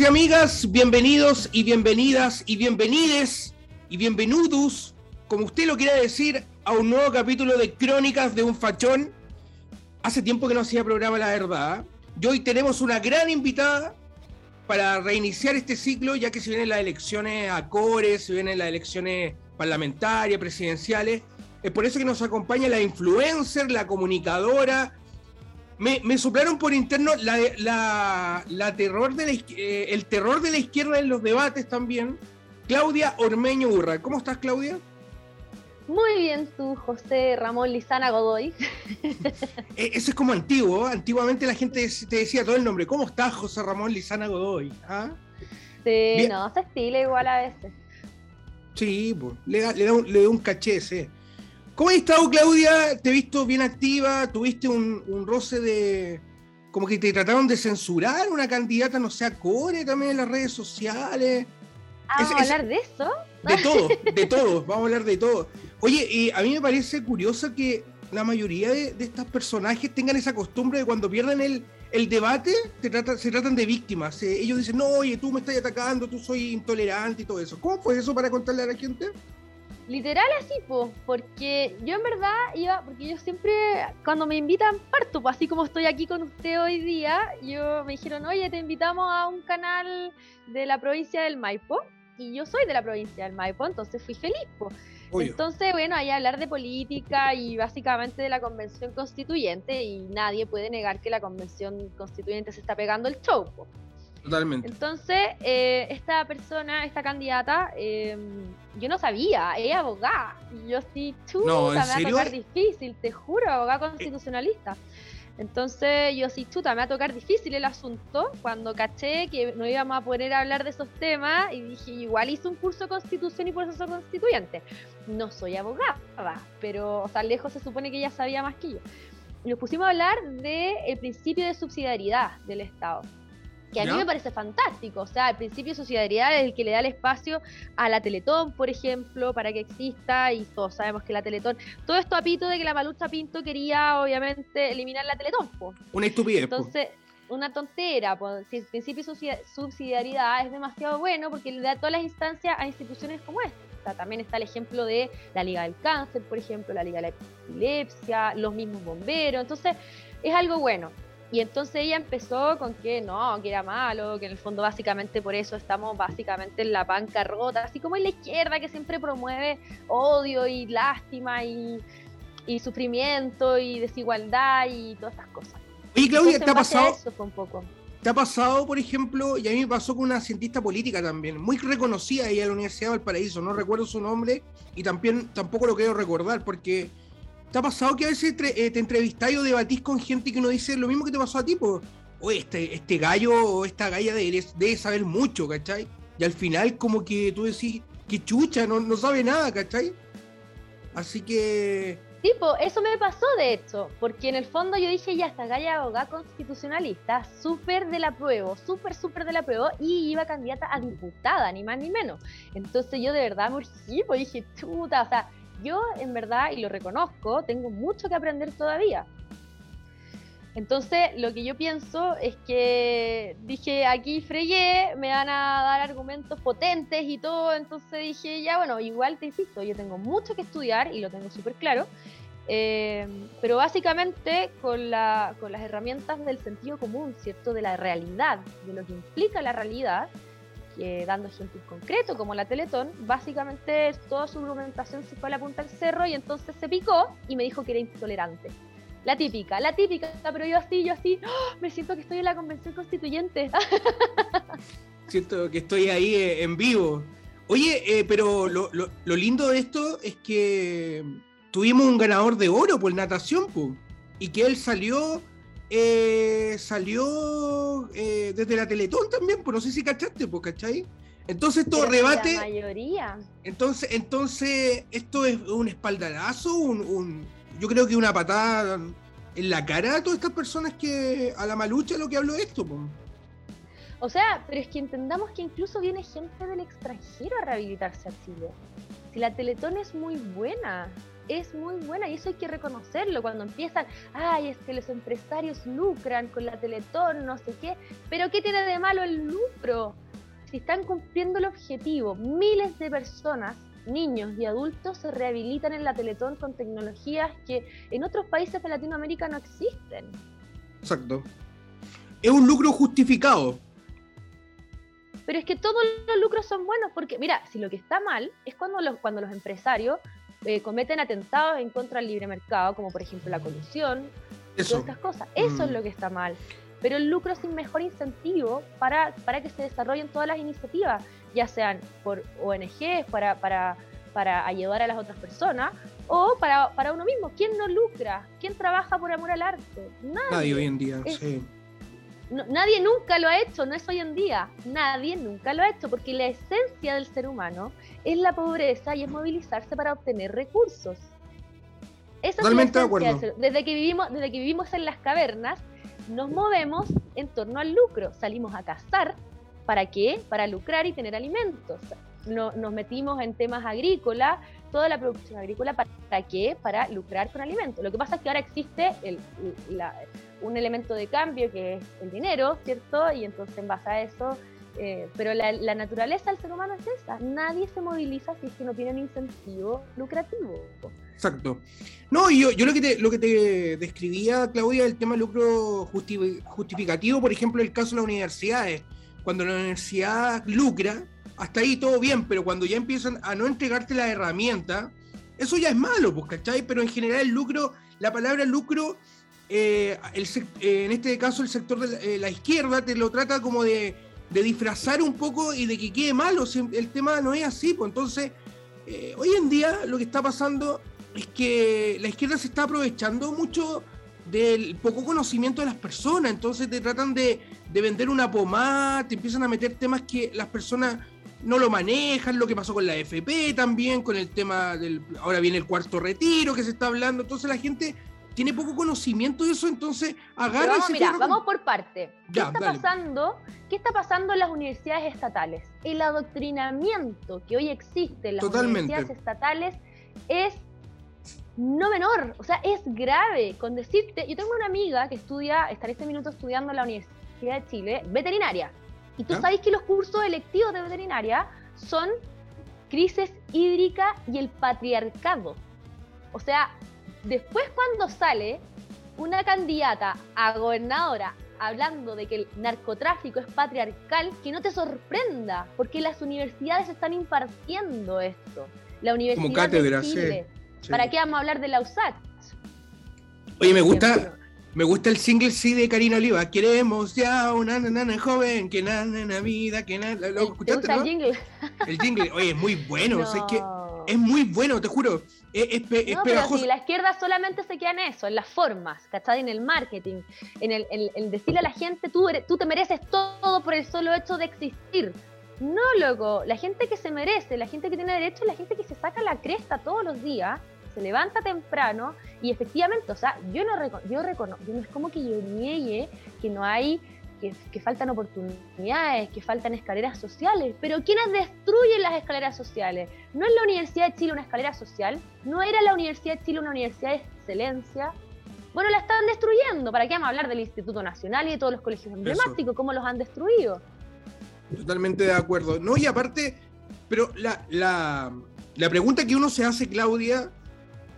Y amigas, bienvenidos y bienvenidas y bienvenides y bienvenidos, como usted lo quiera decir, a un nuevo capítulo de Crónicas de un Fachón. Hace tiempo que no hacía programa, la verdad. Y hoy tenemos una gran invitada para reiniciar este ciclo, ya que se vienen las elecciones a Core, se vienen las elecciones parlamentarias, presidenciales. Es por eso que nos acompaña la influencer, la comunicadora, me, me soplaron por interno la, la, terror de eh, el terror de la izquierda en los debates también. Claudia Ormeño Urra. ¿Cómo estás, Claudia? Muy bien, tú, José Ramón Lizana Godoy. Eh, eso es como antiguo. Antiguamente la gente te decía todo el nombre. ¿Cómo estás, José Ramón Lizana Godoy? ¿Ah? Sí, no, se estila igual a veces. Sí, pues, le da, le da, un, le da un caché, sí. ¿Cómo has estado, Claudia? Te he visto bien activa, tuviste un, roce de... Como que te trataron de censurar una candidata, no sé, a Core también en las redes sociales. Ah, ¿Vamos a hablar de eso? De todo, de todo, vamos a hablar de todo. Oye, y a mí me parece curioso que la mayoría de, estas personajes tengan esa costumbre de cuando pierden el, debate, se tratan de víctimas. Eh, ellos dicen, no, oye, tú me estás atacando, tú soy intolerante y todo eso. ¿Cómo fue eso para contarle a la gente? Literal así, pues, porque yo en verdad iba, porque yo siempre, cuando me invitan, parto, pues así como estoy aquí con usted hoy día, yo me dijeron, oye, te invitamos a un canal de la provincia del Maipo, y yo soy de la provincia del Maipo, entonces fui feliz, pues. Entonces, bueno, ahí hablar de política y básicamente de la convención constituyente, y nadie puede negar que la convención constituyente se está pegando el show, pues. Totalmente. Entonces, eh, esta persona, esta candidata, em, yo no sabía, es abogada. Y yo sí, chuta, no, me va a tocar difícil, te juro, abogada constitucionalista. Entonces yo sí, chuta, me va a tocar difícil el asunto cuando caché que no íbamos a poder hablar de esos temas y dije, igual hice un curso de constitución y proceso constituyente. No soy abogada, pero, o sea, lejos se supone que ella sabía más que yo. Y nos pusimos a hablar del principio de subsidiariedad del Estado que a mí me parece fantástico. O sea, el principio de sociedad es el que le da el espacio a la Teletón, por ejemplo, para que exista, y todos sabemos que la Teletón, todo esto a pito de que la Malucha Pinto quería, obviamente, eliminar la Teletón. Una estupidez. Entonces, una tontera, si el principio de subsidiariedad es demasiado bueno porque le da todas las instancias a instituciones como esta. También está el ejemplo de la Liga del Cáncer, por ejemplo, la Liga de la Epilepsia, los mismos bomberos. Entonces, es algo bueno. Y entonces ella empezó con que no, que era malo, que en el fondo básicamente por eso estamos básicamente en la bancarrota, así como en la izquierda que siempre promueve odio y lástima y, sufrimiento y desigualdad y todas estas cosas. Oye Claudia, ¿te ha pasado? ¿Te ha pasado, por ejemplo, y a mí me pasó con una cientista política también, muy reconocida ella en la Universidad de Valparaíso, no recuerdo su nombre y también tampoco lo quiero recordar porque ¿Te ha pasado que a veces eh, te entrevistáis o debatís con gente que no dice lo mismo que te pasó a ti? Pues, o este, este gallo o esta galla debe, saber mucho, ¿cachai? Y al final como que tú decís, que chucha, no, no sabe nada, ¿cachai? Así que... Tipo, eso me pasó de hecho, porque en el fondo yo dije, ya, esta galla abogada constitucionalista, súper de la prueba, súper, súper de la prueba, y iba candidata a diputada, ni más ni menos. Entonces yo de verdad me urgí, pues dije, chuta, o sea, yo en verdad, y lo reconozco, tengo mucho que aprender todavía. Entonces, lo que yo pienso es que dije, aquí fregué, me van a dar argumentos potentes y todo, entonces dije, ya bueno, igual te insisto, yo tengo mucho que estudiar y lo tengo súper claro, eh, pero básicamente con, la, con las herramientas del sentido común, ¿cierto? De la realidad, de lo que implica la realidad, dando ejemplos concretos como la Teletón, básicamente toda su argumentación se fue a la punta del cerro y entonces se picó y me dijo que era intolerante. La típica, la típica, pero yo así, yo así, ¡oh! me siento que estoy en la convención constituyente. Siento que estoy ahí eh, en vivo. Oye, eh, pero lo, lo, lindo de esto es que tuvimos un ganador de oro por natación, y que él salió eh, salió eh, desde la Teletón también, pues no sé si cachaste, pues, ¿cachai? Entonces todo rebate. La mayoría. Entonces, entonces, esto es un espaldarazo, un, yo creo que una patada en la cara a todas estas personas que a la malucha lo que hablo de esto, pues. O sea, pero es que entendamos que incluso viene gente del extranjero a rehabilitarse a Chile. Si la Teletón es muy buena, es muy buena y eso hay que reconocerlo cuando empiezan, ay, es que los empresarios lucran con la Teletón, no sé qué, pero ¿qué tiene de malo el lucro? Si están cumpliendo el objetivo, miles de personas, niños y adultos se rehabilitan en la Teletón con tecnologías que en otros países de Latinoamérica no existen. Exacto. Es un lucro justificado. Pero es que todos los lucros son buenos porque, mira, si lo que está mal es cuando los, cuando los empresarios eh, cometen atentados en contra del libre mercado, como por ejemplo la colusión, todas estas cosas. Eso es mm. lo que está mal. Pero el lucro es un mejor incentivo para, para que se desarrollen todas las iniciativas, ya sean por ONGs, para, para, para ayudar a las otras personas, o para, para uno mismo. ¿Quién no lucra? ¿Quién trabaja por amor al arte? Nadie. Nadie hoy en día, sí nadie nunca lo ha hecho, no es hoy en día. Nadie nunca lo ha hecho, porque la esencia del ser humano es la pobreza y es movilizarse para obtener recursos. Esa Totalmente de acuerdo. Desde que, vivimos, desde que vivimos en las cavernas, nos movemos en torno al lucro. Salimos a cazar. ¿Para qué? Para lucrar y tener alimentos. No, nos metimos en temas agrícolas, toda la producción agrícola, ¿para qué? Para lucrar con alimentos. Lo que pasa es que ahora existe el, la, un elemento de cambio que es el dinero, ¿cierto? Y entonces en base a eso, eh, pero la, naturaleza del ser humano es esa, nadie se moviliza si es que no tiene un incentivo lucrativo. Exacto. No, yo, yo lo, que te, lo que te describía, Claudia, el tema lucro justificativo, por ejemplo, el caso de las universidades. Cuando la universidad lucra, hasta ahí todo bien, pero cuando ya empiezan a no entregarte la herramienta, eso ya es malo, pues, ¿cachai? Pero en general el lucro, la palabra lucro eh, eh, en este caso el sector de la, eh, izquierda te lo trata como de, disfrazar un poco y de que quede malo. el tema no es así, pues entonces hoy en día lo que está pasando es que la izquierda se está aprovechando mucho del poco conocimiento de las personas, entonces te tratan de, de vender una pomada, te empiezan a meter temas que las personas no lo manejan, lo que pasó con la FP también, con el tema del, ahora viene el cuarto retiro que se está hablando, entonces la gente tiene poco conocimiento de eso, entonces agarra vamos, mira, vamos por parte. ¿Qué está pasando? ¿Qué está pasando en las universidades estatales? El adoctrinamiento que hoy existe en las universidades estatales es no menor, o sea, es grave. Con decirte, yo tengo una amiga que estudia, está en este minuto estudiando en la Universidad de Chile, veterinaria. Y tú sabes que los cursos electivos de veterinaria son crisis hídrica y el patriarcado. O sea, Después cuando sale una candidata a gobernadora hablando de que el narcotráfico es patriarcal, que no te sorprenda, porque las universidades están impartiendo esto. La Universidad de Chile. ¿Para qué vamos a hablar de la USAC? Oye, me gusta, me gusta el single sí de Karina Oliva. Queremos ya una nana joven que la vida, que nada. ¿Lo escuchaste, el jingle? El jingle, oye, es muy bueno. es que es muy bueno, te juro. Es, no, pero si la izquierda solamente se queda en eso, en las formas, ¿cachai? En el marketing, en el, decirle a la gente, tú, tú te mereces todo por el solo hecho de existir. No, loco, la gente que se merece, la gente que tiene derecho, la gente que se saca la cresta todos los días, se levanta temprano y efectivamente, o sea, yo no, yo reconozco, no es como que yo niegue que no hay que, faltan oportunidades, que faltan escaleras sociales. Pero ¿quiénes destruyen las escaleras sociales? ¿No es la Universidad de Chile una escalera social? ¿No era la Universidad de Chile una universidad de excelencia? Bueno, la están destruyendo. ¿Para qué vamos a hablar del Instituto Nacional y de todos los colegios emblemáticos? ¿Cómo los han destruido? Totalmente de acuerdo. No, y aparte, pero la, la, la pregunta que uno se hace, Claudia,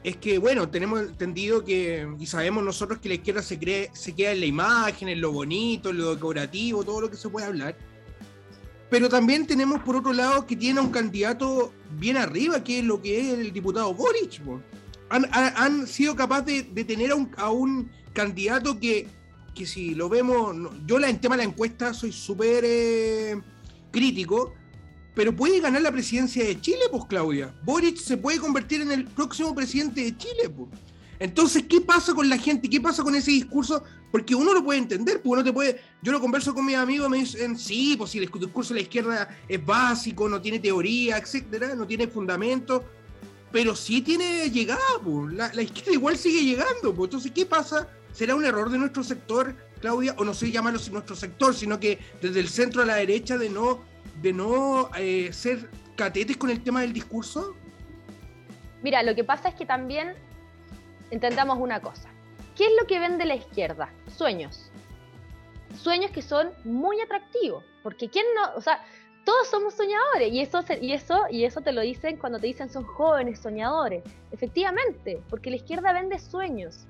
es que, bueno, tenemos entendido que, y sabemos nosotros que la izquierda se, cree, se queda en la imagen, en lo bonito, en lo decorativo, todo lo que se puede hablar. Pero también tenemos, por otro lado, que tiene un candidato bien arriba, que es lo que es el diputado Boric. Han, han, sido capaces de, tener a un, a un, candidato que, que si lo vemos, yo la, en tema de la encuesta soy súper eh, crítico, pero puede ganar la presidencia de Chile, pues Claudia. Boric se puede convertir en el próximo presidente de Chile, pues. Entonces, ¿qué pasa con la gente? ¿Qué pasa con ese discurso? Porque uno lo puede entender, porque uno te puede. Yo lo converso con mis amigos, me dicen, sí, pues si el discurso de la izquierda es básico, no tiene teoría, etcétera, no tiene fundamento, pero sí tiene llegada, pues. La, la, izquierda igual sigue llegando, pues. Entonces, ¿qué pasa? ¿Será un error de nuestro sector, Claudia? O no sé llamarlo nuestro sector, sino que desde el centro a la derecha de no, de no eh, ser catetes con el tema del discurso? Mira, lo que pasa es que también intentamos una cosa. ¿Qué es lo que vende la izquierda? Sueños. Sueños que son muy atractivos, porque quién no, o sea, todos somos soñadores y eso y eso y eso te lo dicen cuando te dicen son jóvenes soñadores. Efectivamente, porque la izquierda vende sueños.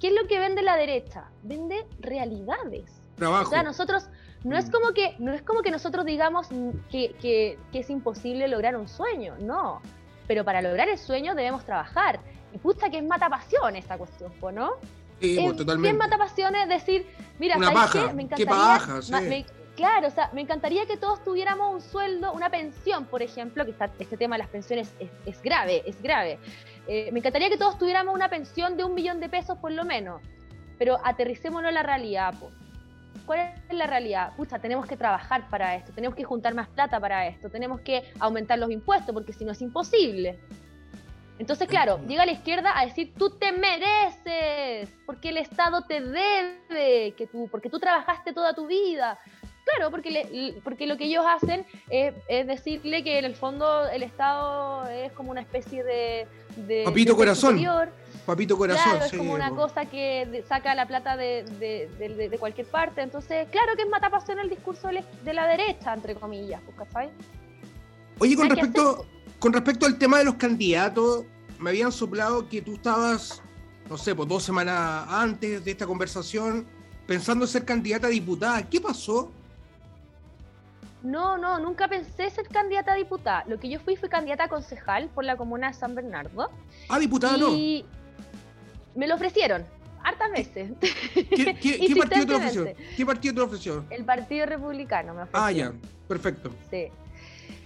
¿Qué es lo que vende la derecha? Vende realidades. Trabajo. O sea, nosotros no es mm. como que no es como que nosotros digamos que, que, que es imposible lograr un sueño, no. Pero para lograr el sueño debemos trabajar y pucha que es mata pasión esta cuestión, ¿no? Sí, pues, totalmente. es mata pasión decir, mira, Una paja, Me encantaría, qué sí. claro, o sea, me encantaría que todos tuviéramos un sueldo, una pensión, por ejemplo, que está, este tema de las pensiones es, grave, es grave. Eh, me encantaría que todos tuviéramos una pensión de un millón de pesos por lo menos, pero aterricémonos a la realidad, pues. ¿Cuál es la realidad? Pucha, tenemos que trabajar para esto, tenemos que juntar más plata para esto, tenemos que aumentar los impuestos, porque si no es imposible. Entonces, claro, llega la izquierda a decir, tú te mereces, porque el Estado te debe, que tú, porque tú trabajaste toda tu vida. Claro, porque, porque lo que ellos hacen es, decirle que en el fondo el Estado es como una especie de... Papito corazón. Papito corazón. Claro, es como una cosa que saca la plata de, cualquier parte. Entonces, claro que es matapasión el discurso de la derecha, entre comillas, pues, ¿sabes? Oye, con respecto con respecto al tema de los candidatos, me habían soplado que tú estabas, no sé, pues dos semanas antes de esta conversación, pensando ser candidata a diputada. ¿Qué pasó? No, no, nunca pensé ser candidata a diputada. Lo que yo fui fue candidata a concejal por la comuna de San Bernardo. Ah, diputada y Me lo ofrecieron, hartas veces. ¿Qué, partido te ofreció? ¿Qué partido te ofreció? El Partido Republicano me ofreció. Ah, ya, perfecto. Sí.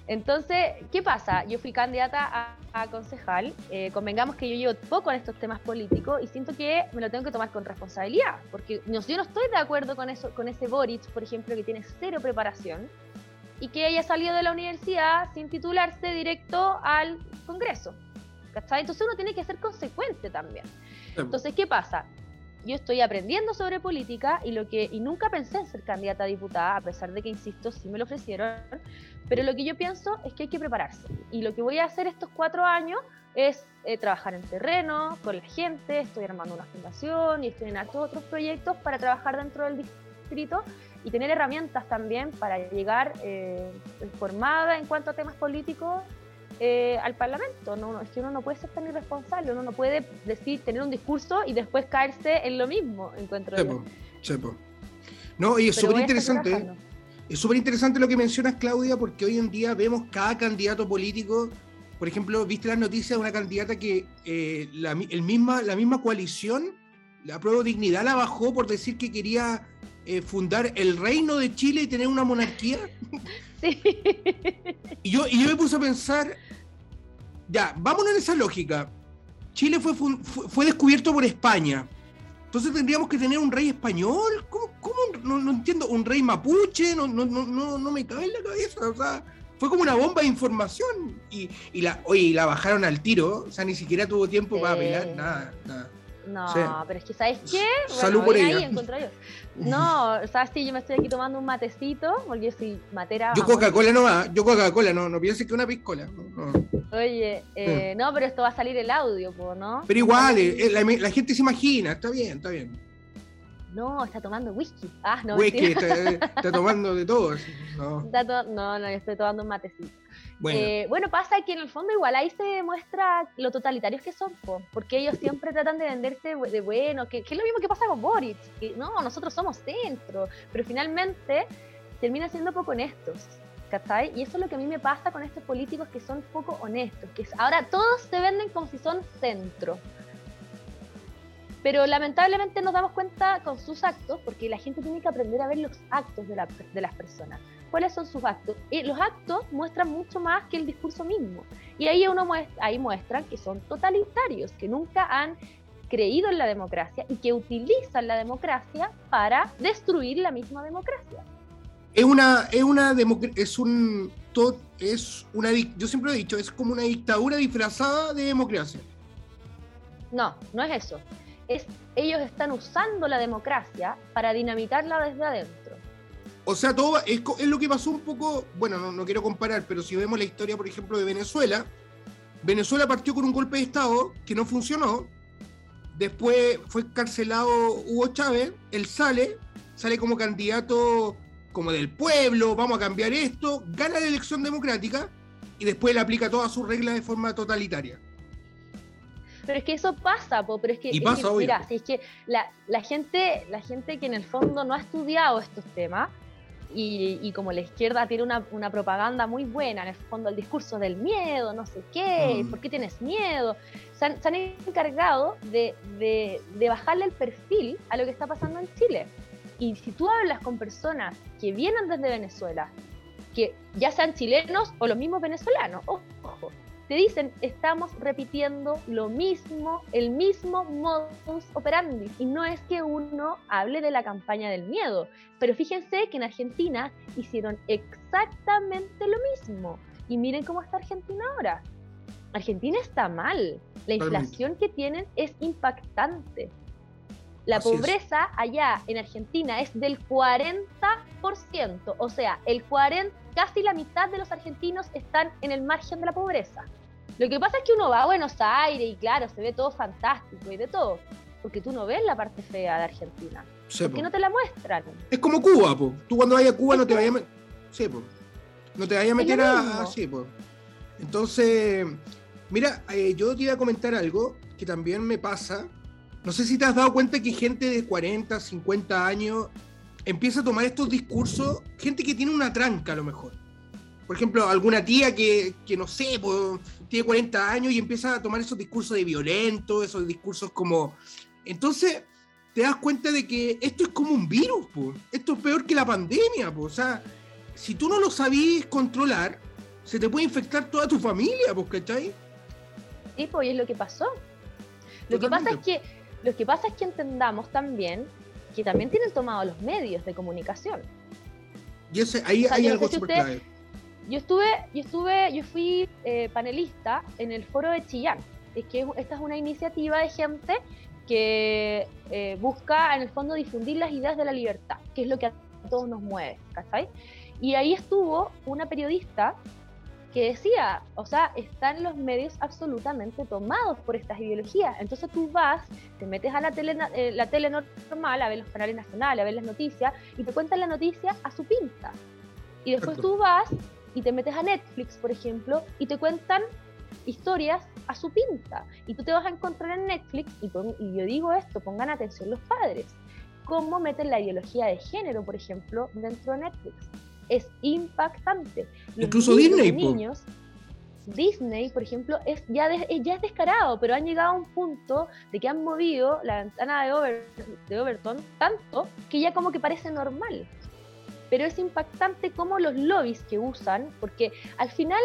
Entonces, ¿qué pasa? Yo fui candidata a, concejal, eh, convengamos que yo llevo poco en estos temas políticos y siento que me lo tengo que tomar con responsabilidad, porque yo no estoy de acuerdo con, eso, con ese Boric, por ejemplo, que tiene cero preparación y que haya salido de la universidad sin titularse directo al Congreso. ¿Cachai? Entonces uno tiene que ser consecuente también. Entonces, ¿qué pasa? Yo estoy aprendiendo sobre política y lo que y nunca pensé en ser candidata a diputada, a pesar de que, insisto, sí me lo ofrecieron, pero lo que yo pienso es que hay que prepararse. Y lo que voy a hacer estos cuatro años es eh, trabajar en terreno, con la gente, estoy armando una fundación y estoy en altos otros proyectos para trabajar dentro del distrito y tener herramientas también para llegar eh, informada en cuanto a temas políticos eh, al Parlamento. No, es que uno no puede ser tan irresponsable, uno no puede decir, tener un discurso y después caerse en lo mismo, encuentro. Chepo, chepo. No, y es súper interesante. Es súper interesante lo que mencionas, Claudia, porque hoy en día vemos cada candidato político. Por ejemplo, viste las noticias de una candidata que eh, la, el misma, la misma coalición, la prueba dignidad, la bajó por decir que quería eh, fundar el reino de Chile y tener una monarquía. Sí. Y, yo, y yo me puse a pensar, ya, vámonos en esa lógica. Chile fue, fue, fue descubierto por España. Entonces tendríamos que tener un rey español. ¿Cómo? cómo? No, entiendo. ¿Un rey mapuche? No, no, no, no me cabe en la cabeza. O sea, fue como una bomba de información. Y, y la, oye, la bajaron al tiro. O sea, ni siquiera tuvo tiempo para pelar nada, nada. No, pero es que ¿sabes qué? Salud por ella. Ahí No, sea, sí, yo me estoy aquí tomando un matecito, porque yo soy matera. Yo Coca-Cola no va, yo Coca-Cola no, no pienses que una piscola. Oye, eh, no, pero esto va a salir el audio, ¿no? Pero igual, eh, la, gente se imagina, está bien, está bien. No, está tomando whisky. Ah, no. Whisky, está, tomando de todo. No. no, no, yo estoy tomando un matecito. Eh, bueno. pasa que en el fondo igual ahí se demuestra lo totalitarios que son, porque ellos siempre tratan de venderse de bueno, que, es lo mismo que pasa con Boris, que no, nosotros somos centro, pero finalmente termina siendo poco honestos. ¿Cachai? Y eso es lo que a mí me pasa con estos políticos que son poco honestos, que ahora todos se venden como si son centro. Pero lamentablemente nos damos cuenta con sus actos, porque la gente tiene que aprender a ver los actos de, de las personas cuáles son sus actos. Y los actos muestran mucho más que el discurso mismo. Y ahí uno muestra, ahí muestran que son totalitarios, que nunca han creído en la democracia y que utilizan la democracia para destruir la misma democracia. Es una, es una es un es una yo siempre he dicho, es como una dictadura disfrazada de democracia. No, no es eso. Es, ellos están usando la democracia para dinamitarla desde adentro. O sea, todo es, es lo que pasó un poco, bueno, no, no, quiero comparar, pero si vemos la historia, por ejemplo, de Venezuela, Venezuela partió con un golpe de Estado que no funcionó, después fue encarcelado Hugo Chávez, él sale, sale como candidato como del pueblo, vamos a cambiar esto, gana la elección democrática y después le aplica todas sus reglas de forma totalitaria. Pero es que eso pasa, pero es que, mira, si es que la, la, gente, la gente que en el fondo no ha estudiado estos temas, y, como la izquierda tiene una, una, propaganda muy buena, en el fondo el discurso del miedo, no sé qué, mm. ¿por qué tienes miedo? Se han, se han encargado de, de, de, bajarle el perfil a lo que está pasando en Chile. Y si tú hablas con personas que vienen desde Venezuela, que ya sean chilenos o los mismos venezolanos, ojo, te dicen, estamos repitiendo lo mismo, el mismo modus operandi. Y no es que uno hable de la campaña del miedo, pero fíjense que en Argentina hicieron exactamente lo mismo. Y miren cómo está Argentina ahora. Argentina está mal. La inflación que tienen es impactante. La pobreza allá en Argentina es del 40%, o sea, el 40, casi la mitad de los argentinos están en el margen de la pobreza. Lo que pasa es que uno va a Buenos Aires y claro, se ve todo fantástico y de todo, porque tú no ves la parte fea de Argentina. porque no te la muestran. Es como Cuba, po. Tú cuando vayas a Cuba no te vayas a sí, po. No te vayas a meter a... Sí, po. Entonces, mira, eh, yo te iba a comentar algo que también me pasa. No sé si te has dado cuenta que gente de 40, 50 años empieza a tomar estos discursos, gente que tiene una tranca a lo mejor por ejemplo, alguna tía que, que no sé, pues, tiene 40 años y empieza a tomar esos discursos de violento, esos discursos como... Entonces, te das cuenta de que esto es como un virus, pues. Esto es peor que la pandemia, pues. O sea, si tú no lo sabís controlar, se te puede infectar toda tu familia, pues, ¿cachai? Sí, pues, y es lo que pasó. Lo que pasa es que lo que pasa es que entendamos también que también tienen tomado los medios de comunicación. Y ese, ahí hay algo súper clave yo estuve, yo estuve, yo fui eh, panelista en el foro de Chillán. Es que esta es una iniciativa de gente que eh, busca en el fondo difundir las ideas de la libertad, que es lo que a todos nos mueve, ¿cachai? Y ahí estuvo una periodista que decía, o sea, están los medios absolutamente tomados por estas ideologías. Entonces tú vas, te metes a la tele, eh, la tele normal, a ver los canales nacionales, a ver las noticias, y te cuentan la noticia a su pinta. Y después tú vas y te metes a Netflix, por ejemplo, y te cuentan historias a su pinta. Y tú te vas a encontrar en Netflix, y, yo digo esto, pongan atención los padres, cómo meten la ideología de género, por ejemplo, dentro de Netflix. Es impactante. Incluso Disney. Niños, Disney, por ejemplo, es ya, ya es descarado, pero han llegado a un punto de que han movido la ventana de, de Overton tanto que ya como que parece normal pero es impactante cómo los lobbies que usan, porque al final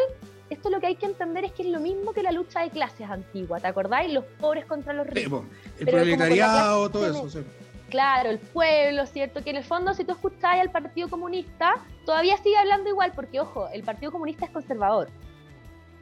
esto lo que hay que entender es que es lo mismo que la lucha de clases antigua, ¿te acordáis? Los pobres contra los ricos. el proletariado, todo eso. Sí. Claro, el pueblo, ¿cierto? Que en el fondo, si tú escucháis al Partido Comunista, todavía sigue hablando igual, porque ojo, el Partido Comunista es conservador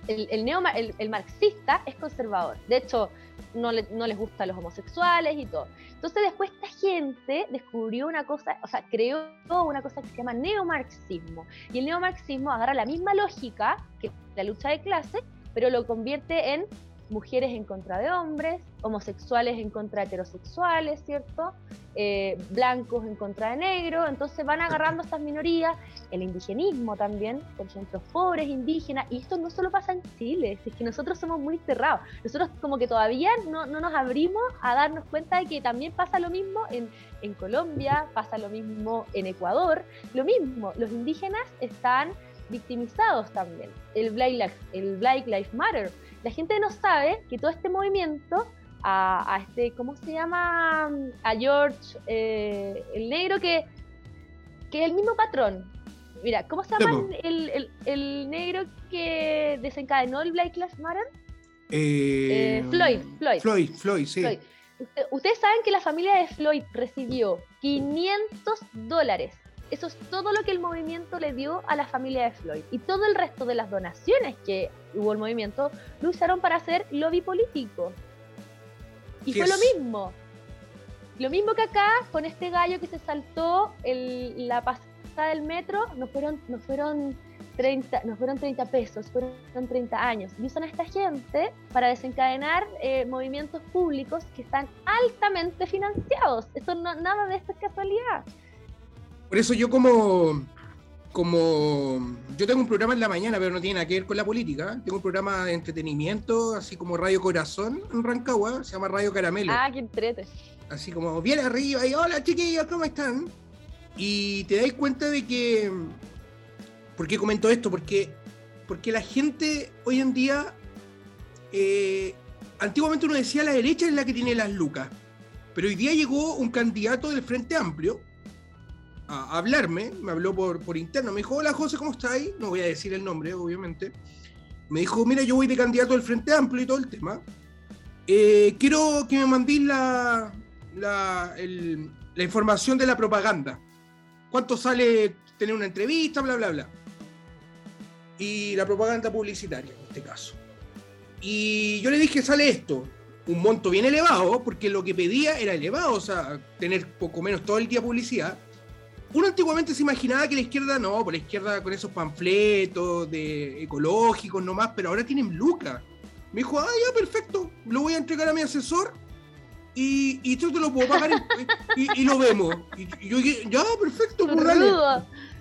el, el, el, marxista es conservador. De hecho, no, no les gustan los homosexuales y todo. Entonces después esta gente descubrió una cosa, o sea, creó una cosa que se llama neomarxismo. Y el neomarxismo agarra la misma lógica que la lucha de clase, pero lo convierte en mujeres en contra de hombres, homosexuales en contra de heterosexuales, ¿cierto? Eh, blancos en contra de negros, entonces van agarrando estas minorías, el indigenismo también, por ejemplo, pobres indígenas, y esto no solo pasa en Chile, es que nosotros somos muy cerrados, nosotros como que todavía no, no nos abrimos a darnos cuenta de que también pasa lo mismo en, en Colombia, pasa lo mismo en Ecuador, lo mismo, los indígenas están victimizados también, el Black, el Black Lives Matter, la gente no sabe que todo este movimiento a, este, ¿cómo se llama? A George, eh, el negro que, que es el mismo patrón. Mira, ¿cómo se llama el, el, negro que desencadenó el Black Lives Matter? Eh, eh, Floyd, Floyd. Floyd, Floyd, sí. ustedes saben que la familia de Floyd recibió 500 dólares. Eso es todo lo que el movimiento le dio a la familia de Floyd. Y todo el resto de las donaciones que hubo el movimiento lo usaron para hacer lobby político. Y fue lo mismo. Lo mismo que acá con este gallo que se saltó el, la pasada del metro, no fueron, no fueron 30, no fueron 30 pesos, fueron 30 años. Y usan a esta gente para desencadenar eh, movimientos públicos que están altamente financiados. Esto no, nada de esto es casualidad. Por eso yo como, como yo tengo un programa en la mañana, pero no tiene nada que ver con la política. Tengo un programa de entretenimiento, así como Radio Corazón en Rancagua, se llama Radio Caramelo. Ah, qué entrete. Así como bien arriba y hola chiquillos, ¿cómo están? Y te das cuenta de que ¿Por qué comento esto? Porque, porque la gente hoy en día, eh, antiguamente uno decía la derecha es la que tiene las lucas, pero hoy día llegó un candidato del Frente Amplio a, hablarme, me habló por, por interno, me dijo, hola José, ¿cómo estás? No voy a decir el nombre, obviamente. Me dijo, mira, yo voy de candidato del Frente Amplio y todo el tema. Eh, quiero que me mandéis la, la, la información de la propaganda. ¿Cuánto sale tener una entrevista? Bla, bla, bla y la propaganda publicitaria, en este caso. Y yo le dije, sale esto, un monto bien elevado, porque lo que pedía era elevado, o sea, tener poco menos todo el día publicidad. Uno antiguamente se imaginaba que la izquierda no, por la izquierda con esos panfletos de ecológicos nomás, pero ahora tienen lucas. Me dijo, ah, ya, perfecto, lo voy a entregar a mi asesor y, y yo te lo puedo pagar y, lo vemos. Y, yo dije, ya, perfecto, pues dale.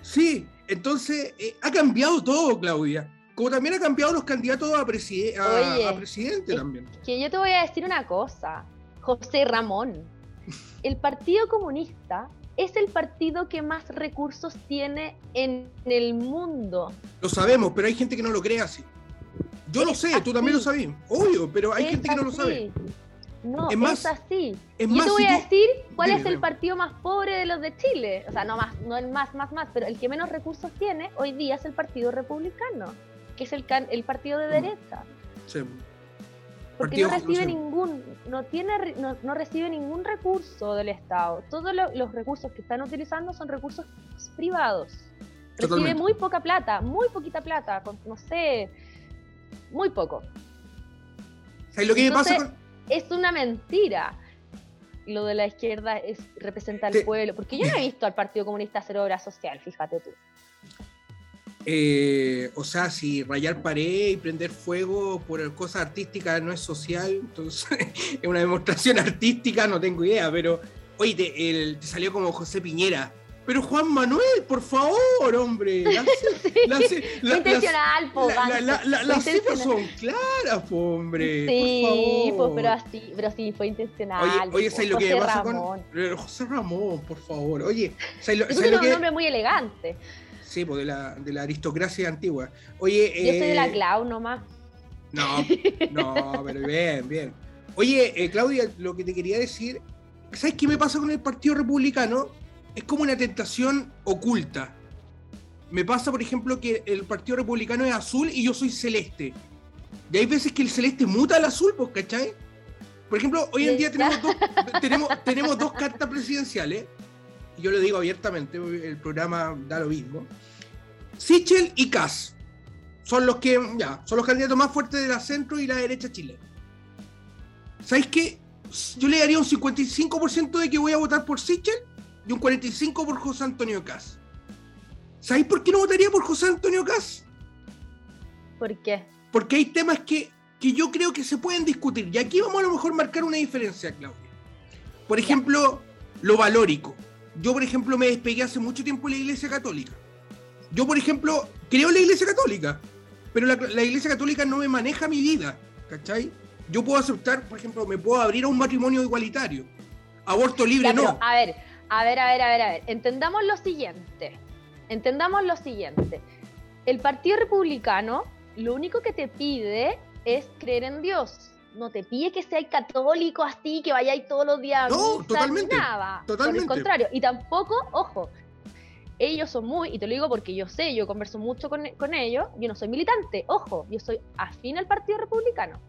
Sí, entonces, eh, ha cambiado todo, Claudia. Como también ha cambiado los candidatos a, presidente también. Que yo te voy a decir una cosa, José Ramón. El Partido Comunista es el partido que más recursos tiene en el mundo. Lo sabemos, pero hay gente que no lo cree así. Yo lo sé, tú también lo sabías. Obvio, pero hay gente que no lo sabe. No, es, más, así. yo te voy a decir cuál es el partido más pobre de los de Chile. O sea, no más, no el más, más, más, pero el que menos recursos tiene hoy día es el Partido Republicano, que es el, el partido de mm. derecha. Sí. Porque no recibe ningún, no tiene, no, recibe ningún recurso del Estado. Todos los recursos que están utilizando son recursos privados. Recibe muy poca plata, muy poquita plata, no sé, muy poco. ¿Sabes lo que me pasa con es una mentira. Lo de la izquierda es representar al pueblo. Porque yo no he visto al Partido Comunista hacer obra social, fíjate tú. Eh, o sea, si rayar pared y prender fuego por cosas artísticas no es social, entonces es una demostración artística, no tengo idea, pero oye, te salió como José Piñera pero Juan Manuel, por favor, hombre. Las, intencional, po, Las cifras son claras, po, hombre. Sí, po, pero, así, pero sí, fue intencional. Oye, oye lo que pasa con. José Ramón, por favor. Oye, ¿sabes lo, ¿sabes lo que... un nombre muy elegante. Sí, pues de la, de la aristocracia antigua. Oye. Yo soy de la eh, Clau nomás. No, no, pero bien, bien. Oye, eh, Claudia, lo que te quería decir. ¿Sabes qué me pasa con el Partido Republicano? es como una tentación oculta. Me pasa, por ejemplo, que el Partido Republicano es azul y yo soy celeste. Y hay veces que el celeste muta al azul, pues, ¿cachai? Por ejemplo, hoy en día tenemos dos, tenemos, dos cartas presidenciales. Y yo lo digo abiertamente, el programa da lo mismo. Sichel y Kass son los que, ya, son los candidatos más fuertes de la centro y la derecha chilena. ¿Sabéis qué? Yo le daría un 55% de que voy a votar por Sichel y un 45 por José Antonio Cas. ¿Sabéis por qué no votaría por José Antonio Cas? ¿Por qué? Porque hay temas que, que yo creo que se pueden discutir. Y aquí vamos a lo mejor marcar una diferencia, Claudia. Por ejemplo, lo valórico. Yo, por ejemplo, me despegué hace mucho tiempo de la Iglesia Católica. Yo, por ejemplo, creo en la Iglesia Católica, pero la, la Iglesia Católica no me maneja mi vida, ¿cachai? Yo puedo aceptar, por ejemplo, me puedo abrir a un matrimonio igualitario. Aborto libre no. A ver, a ver, a ver, a ver, a ver. Entendamos lo siguiente. Entendamos lo siguiente. El Partido Republicano lo único que te pide es creer en Dios. No te pide que seas católico así, que vayáis todos los días no, totalmente, nada. Totalmente. Por el contrario. Y tampoco, ojo, ellos son muy, y te lo digo porque yo sé, yo converso mucho con, ellos, yo no soy militante, ojo, yo soy afín al Partido Republicano.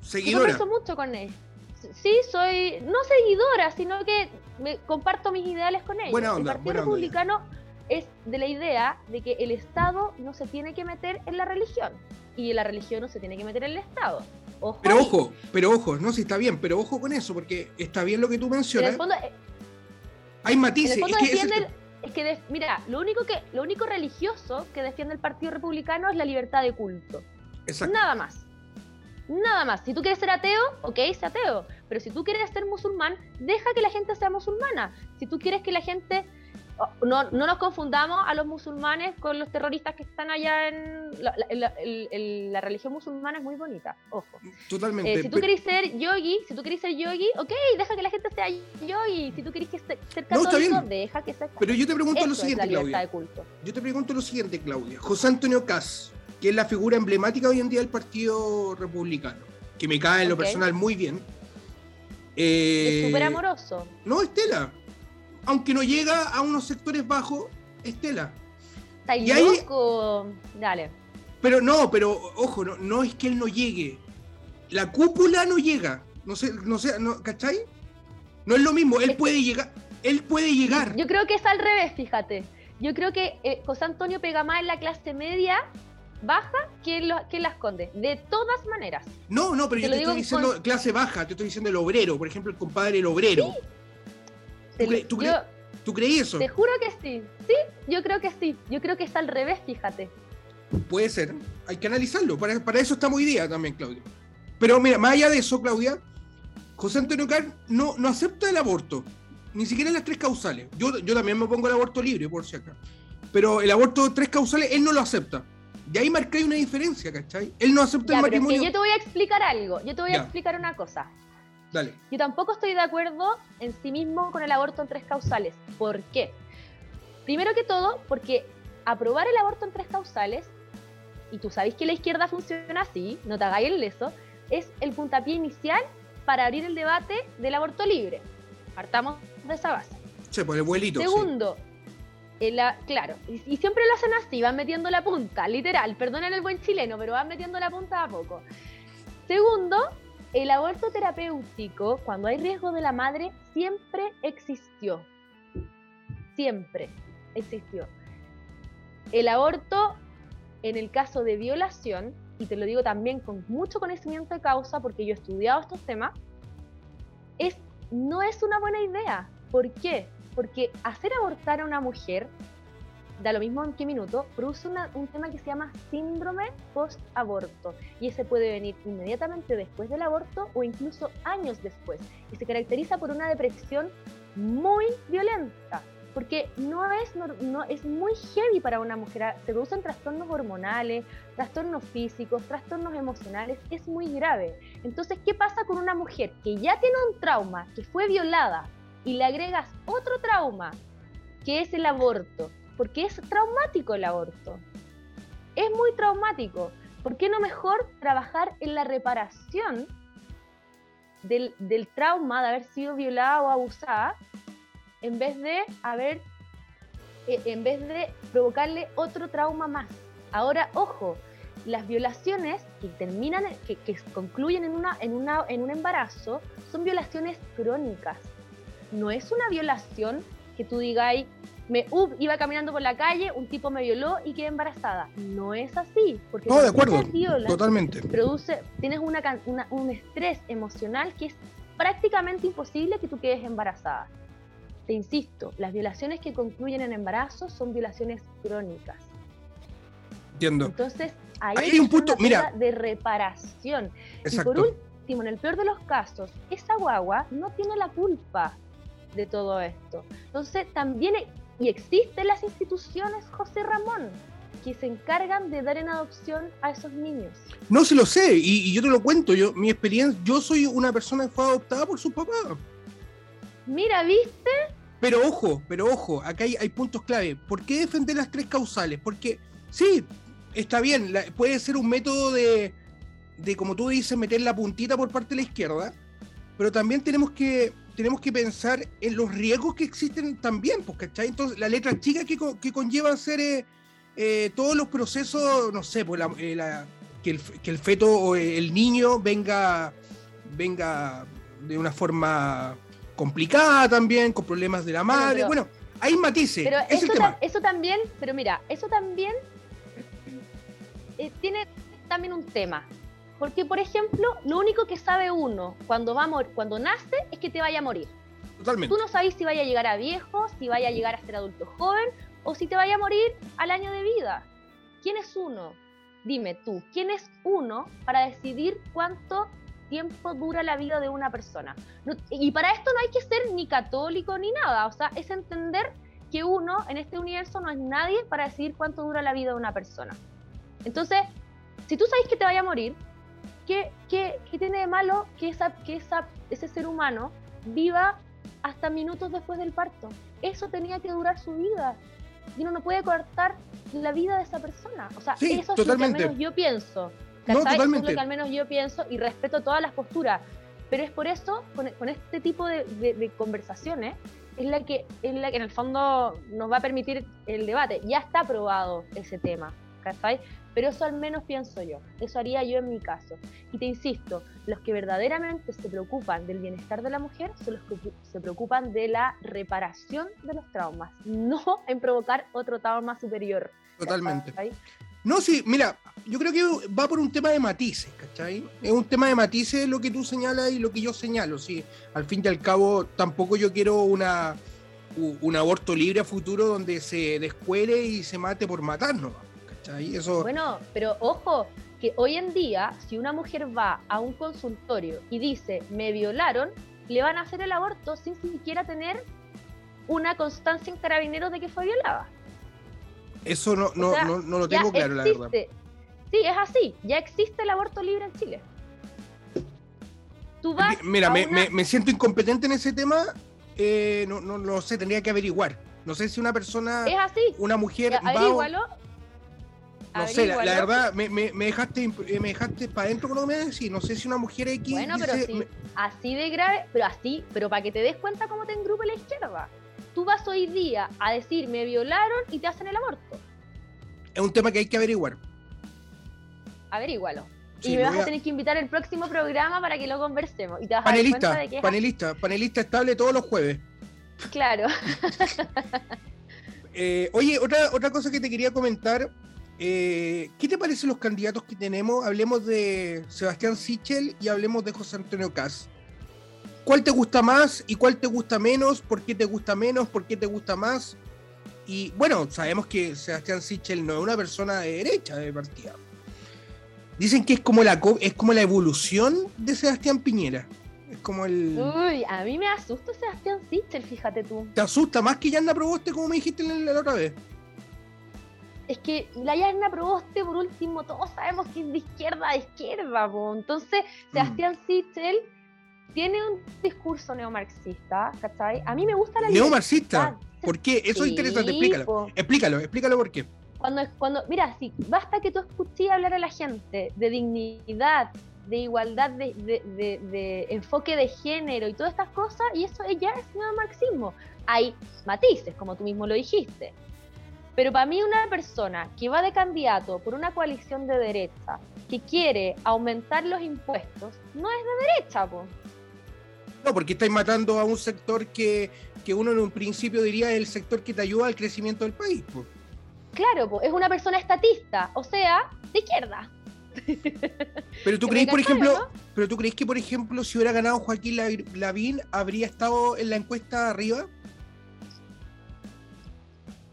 Seguidora. Yo converso mucho con ellos sí, soy, no seguidora, sino que me, comparto mis ideales con ellos. Buena onda, el Partido Republicano es de la idea de que el Estado no se tiene que meter en la religión y la religión no se tiene que meter en el Estado. Pero ojo, pero ojo, no, si está bien, pero ojo con eso, porque está bien lo que tú mencionas. Eh, Hay matices. es que, mira, lo único que, lo único religioso que defiende el Partido Republicano es la libertad de culto. Exacto. Nada más. Nada más. Si tú quieres ser ateo, ok, sé ateo. Pero si tú quieres ser musulmán, deja que la gente sea musulmana. Si tú quieres que la gente no, no, nos confundamos a los musulmanes con los terroristas que están allá en la, religión musulmana es muy bonita, ojo. Totalmente. Eh, si tú querés ser yogi, si tú querés ser yogi, ok, deja que la gente sea yogi. Si tú querés ser, ser católico, deja que sea Pero yo te pregunto lo siguiente, Claudia. Yo te pregunto lo siguiente, Claudia. José Antonio Cas, que es la figura emblemática hoy en día del Partido Republicano, que me cae en lo personal muy bien. es súper amoroso. No, Estela aunque no llega a unos sectores bajos, Estela. Está y loco. Dale. Pero no, pero ojo, no, no, es que él no llegue. La cúpula no llega. No sé, no sé, no, ¿cachai? No es lo mismo, él puede llegar, él puede llegar. Yo creo que es al revés, fíjate. Yo creo que eh, José Antonio pega más en la clase media baja que, lo, que las conde, de todas maneras. No, no, pero yo te estoy diciendo clase baja, te estoy diciendo el obrero, por ejemplo, el compadre el obrero. ¿Tú, ¿Tú, creí eso? Te juro que sí. Sí, yo creo que sí. Yo creo que está al revés, fíjate. Puede ser. Hay que analizarlo. Para, para eso estamos hoy día también, Claudia. Pero mira, más allá de eso, Claudia, José Antonio Carr no, no acepta el aborto. Ni siquiera las tres causales. Yo, yo también me pongo el aborto libre, por si acaso. Pero el aborto de tres causales, él no lo acepta. Y ahí marca una diferencia, ¿cachai? Él no acepta el matrimonio. yo te voy a explicar algo. Yo te voy a explicar una cosa. Yo tampoco estoy de acuerdo en sí mismo con el aborto en tres causales. ¿Por qué? Primero que todo, porque aprobar el aborto en tres causales, y tú sabes que la izquierda funciona así, no te hagáis el leso, es el puntapié inicial para abrir el debate del aborto libre. Partamos de esa base. Se pone vuelito. Segundo, claro, y, siempre lo hacen así, van metiendo la punta, literal, perdonen el buen chileno, pero van metiendo la punta a poco. Segundo, el aborto terapéutico, cuando hay riesgo de la madre, siempre existió. Siempre existió. El aborto, en el caso de violación, y te lo digo también con mucho conocimiento de causa, porque yo he estudiado estos temas, es, no es una buena idea. ¿Por qué? Porque hacer abortar a una mujer da lo mismo en qué minuto, produce un tema que se llama síndrome post-aborto. Y ese puede venir inmediatamente después del aborto o incluso años después. Y se caracteriza por una depresión muy violenta. Porque no es, no, es muy heavy para una mujer. Se producen trastornos hormonales, trastornos físicos, trastornos emocionales. Es muy grave. Entonces, ¿qué pasa con una mujer que ya tiene un trauma, que fue violada, y le agregas otro trauma, que es el aborto? Porque es traumático el aborto. Es muy traumático. ¿Por qué no mejor trabajar en la reparación del, trauma de haber sido violada o abusada en vez de haber, e, en vez de provocarle otro trauma más? Ahora, ojo, las violaciones que terminan, que, concluyen en, una, en, una, en un embarazo, son violaciones crónicas. No es una violación que tú digas, me iba caminando por la calle, un tipo me violó y quedé embarazada. No es así, porque no, de acuerdo, totalmente. Produce, tienes una, un estrés emocional que es prácticamente imposible que tú quedes embarazada. Te insisto, las violaciones que concluyen en embarazo son violaciones crónicas. Entiendo. Entonces, ahí hay un punto, mira, de reparación. Y por último, en el peor de los casos, esa guagua no tiene la culpa de todo esto. Entonces, también y existen las instituciones, José Ramón, que se encargan de dar en adopción a esos niños. No, se lo sé, y, yo te lo cuento, yo, mi experiencia, yo soy una persona que fue adoptada por su papá. Mira, ¿viste? Pero ojo, pero ojo, acá hay, puntos clave. ¿Por qué defender las tres causales? Porque sí, está bien, puede ser un método de, de, como tú dices, meter la puntita por parte de la izquierda, pero también tenemos que tenemos que pensar en los riesgos que existen también, pues, ¿cachai? Entonces, la letra chica que, que conlleva hacer eh, eh, todos los procesos, no sé, pues, eh, que, el, que, el, feto o el niño venga, venga de una forma complicada también, con problemas de la madre. bueno, hay matices. Pero eso, también, pero mira, eso también eh, tiene también un tema. Porque, por ejemplo, lo único que sabe uno cuando, va a cuando nace es que te vaya a morir. Totalmente. Tú no sabes si vaya a llegar a viejo, si vaya a llegar a ser adulto joven o si te vaya a morir al año de vida. ¿Quién es uno? Dime tú, ¿quién es uno para decidir cuánto tiempo dura la vida de una persona? y para esto no hay que ser ni católico ni nada, o sea, es entender que uno en este universo no es nadie para decidir cuánto dura la vida de una persona. Entonces, si tú sabes que te vaya a morir, ¿qué, qué, qué tiene de malo que, esa, que esa, ese ser humano viva hasta minutos después del parto? Eso tenía que durar su vida y uno no puede cortar la vida de esa persona. O sea, eso es lo que al menos yo pienso. No, eso es lo que al menos yo pienso y respeto todas las posturas. Pero es por eso, con, este tipo de, conversaciones, es la, que, es la que en el fondo nos va a permitir el debate. Ya está aprobado ese tema. ¿Cachai? Pero eso al menos pienso yo, eso haría yo en mi caso. Y te insisto, los que verdaderamente se preocupan del bienestar de la mujer son los que se preocupan de la reparación de los traumas, no en provocar otro trauma superior. Totalmente. No, sí, mira, yo creo que va por un tema de matices, ¿cachai? Es un tema de matices lo que tú señalas y lo que yo señalo, sí. Al fin y al cabo, tampoco yo quiero una, un aborto libre a futuro donde se descuele y se mate por matarnos. Bueno, pero ojo, que hoy en día, si una mujer va a un consultorio y dice, me violaron, le van a hacer el aborto sin siquiera tener una constancia en carabineros de que fue violada. Eso no, no, no, lo tengo claro, la verdad. Sí, es así. Ya existe el aborto libre en Chile. Tú vas Mira, me, me, siento incompetente en ese tema. Eh, no, no, no sé, tendría que averiguar. No sé si una persona, es así. una mujer va, no sé, la, verdad, me, me, dejaste, eh, me dejaste para adentro con lo que me decís. No sé si una mujer X. Bueno, pero sí, así de grave, pero así, pero para que te des cuenta cómo te engrupe la izquierda. Tú vas hoy día a decir me violaron y te hacen el aborto. Es un tema que hay que averiguar. Averígualo. y me vas a... tener que invitar al próximo programa para que lo conversemos. Y te vas panelista, a dar de que panelista, panelista estable todos los jueves. Claro. Eh, oye, otra, otra cosa que te quería comentar eh, ¿Qué te parecen los candidatos que tenemos? Hablemos de Sebastián Sichel y hablemos de José Antonio Cas. ¿Cuál te gusta más y cuál te gusta menos? ¿Por qué te gusta menos? ¿Por qué te gusta más? Y bueno, sabemos que Sebastián Sichel no es una persona de derecha de partida. Dicen que es como la, es como la evolución de Sebastián Piñera. Es como el. Uy, a mí me asusta Sebastián Sichel, fíjate tú. ¿Te asusta más que Yanda Proboste, como me dijiste la otra vez? Es que la Yarna Proboste, por último, todos sabemos que es de izquierda a izquierda, entonces mm. Sebastián Sichel tiene un discurso neomarxista, ¿cachai? A mí me gusta la ¿Neomarxista? ¿Por qué? Eso es interesante, explícalo. Explícalo, explícalo por qué. Cuando, cuando, mira, si basta que tú escuches hablar a la gente de dignidad, de igualdad de, de, de, enfoque de género y todas estas cosas, y eso ya es neomarxismo. Hay matices, como tú mismo lo dijiste. Pero para mí una persona que va de candidato por una coalición de derecha, que quiere aumentar los impuestos, no es de derecha, po. No, porque estáis matando a un sector que, uno en un principio diría es el sector que te ayuda al crecimiento del país. Po. Claro, po, es una persona estatista, o sea, de izquierda. Pero tú crees, por ejemplo, pero tú crees que, por ejemplo, si hubiera ganado Joaquín Lavín, habría estado en la encuesta arriba?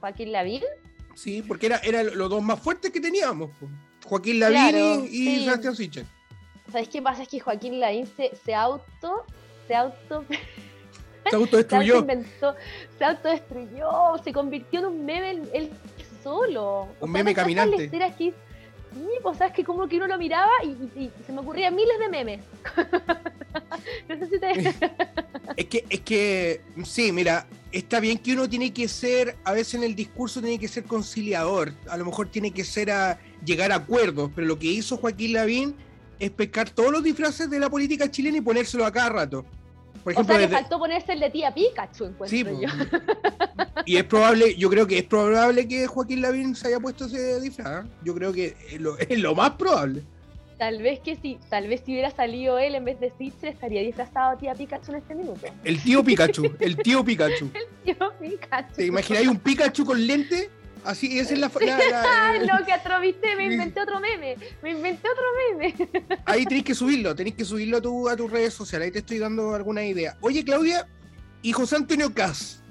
Joaquín Lavín. Sí, porque era, era los dos más fuertes que teníamos. Joaquín Lavín y, Sebastián Sichel. ¿Sabes qué pasa? Es que Joaquín Lavín se, se auto. Se auto. Se autodestruyó. se, inventó, se autodestruyó, se convirtió en un meme él, solo. Un meme caminante. sí, pues sabes que como que uno lo miraba y, se me ocurrían miles de memes. no sé si te... es que, es que, sí, mira, está bien que uno tiene que ser, a veces en el discurso tiene que ser conciliador, a lo mejor tiene que ser a llegar a acuerdos, pero lo que hizo Joaquín Lavín es pescar todos los disfraces de la política chilena y ponérselo a cada rato. Por ejemplo, o sea, le faltó ponerse el de tía Pikachu, encuentro sí, yo. Y es probable, yo creo que es probable que Joaquín Lavín se haya puesto ese disfraz. ¿eh? Yo creo que es lo, más probable. Tal vez que sí, tal vez si hubiera salido él en vez de Stitcher estaría disfrazado a tía Pikachu en este minuto. El tío Pikachu, el tío Pikachu. el tío Pikachu. ¿Te imagináis un Pikachu con lente? Así, esa es la. no, que atroviste, me inventé otro meme. Me inventé otro meme. Ahí tenéis que subirlo, tenéis que subirlo a, tu, a tus redes sociales. Ahí te estoy dando alguna idea. Oye, Claudia, y José Antonio Cas.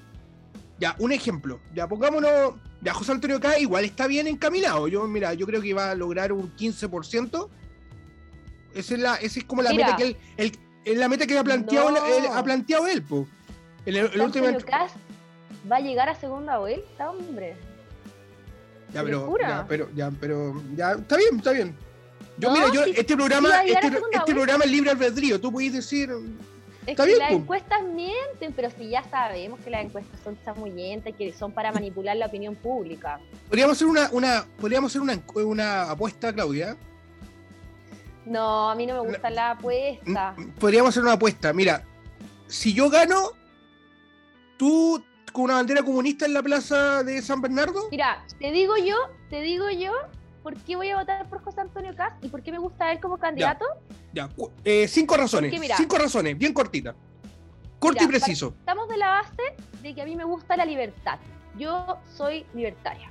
Ya, un ejemplo. Ya, pongámonos. Ya, José Antonio Cas igual está bien encaminado. Yo, mira, yo creo que va a lograr un 15%. Esa es, la, esa es como la meta que él, el, la meta que ha planteado, él, ha planteado él, po. El, el último... va a llegar a segunda vuelta, hombre. Ya, pero, ya, pero, ya, pero, ya, está bien, está bien. Yo, mira, yo, este programa, este, este programa es libre albedrío, tú puedes decir. Es que las encuestas mienten, pero si ya sabemos que las encuestas son chamuyentes, que son para manipular la opinión pública. Podríamos hacer una, una, podríamos hacer una, una apuesta, Claudia. No, a mí no me gusta la apuesta. Podríamos hacer una apuesta. Mira, si yo gano, tú con una bandera comunista en la plaza de San Bernardo? Mira, te digo yo, te digo yo, ¿por qué voy a votar por José Antonio Caz y por qué me gusta él como candidato? Ya, eh, cinco razones, cinco razones, bien cortita. Corto y preciso. Estamos de la base de que a mí me gusta la libertad. Yo soy libertaria.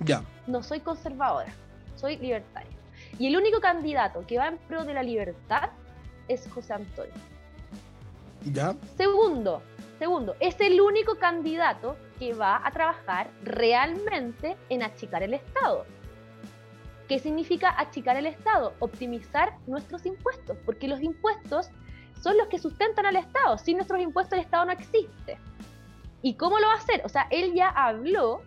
Ya. No soy conservadora, soy libertaria. Y el único candidato que va en pro de la libertad es José Antonio. Ya. Segundo, Segundo, es el único candidato que va a trabajar realmente en achicar el Estado. ¿Qué significa achicar el Estado? Optimizar nuestros impuestos, porque los impuestos son los que sustentan al Estado. Sin nuestros impuestos el Estado no existe. ¿Y cómo lo va a hacer? O sea, él ya habló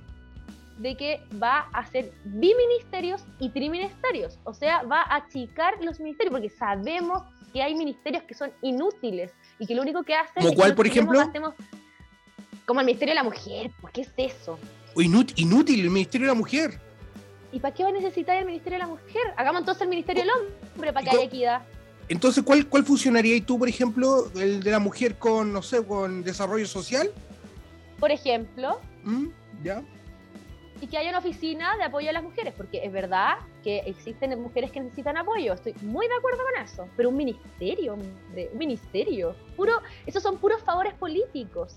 de que va a hacer biministerios y triministerios. O sea, va a achicar los ministerios, porque sabemos que hay ministerios que son inútiles y que lo único que hacen ¿Como cuál, por ejemplo? como el Ministerio de la Mujer, ¿por qué es eso? inútil, el Ministerio de la Mujer. ¿Y para qué va a necesitar el Ministerio de la Mujer? Hagamos entonces el Ministerio del Hombre para que haya equidad. Entonces, ¿cuál, ¿cuál funcionaría tú, por ejemplo, el de la mujer con, no sé, con desarrollo social? Por ejemplo. ¿Mm? ¿Ya? Y que haya una oficina de apoyo a las mujeres, porque es verdad que existen mujeres que necesitan apoyo, estoy muy de acuerdo con eso, pero un ministerio, un ministerio, puro, esos son puros favores políticos.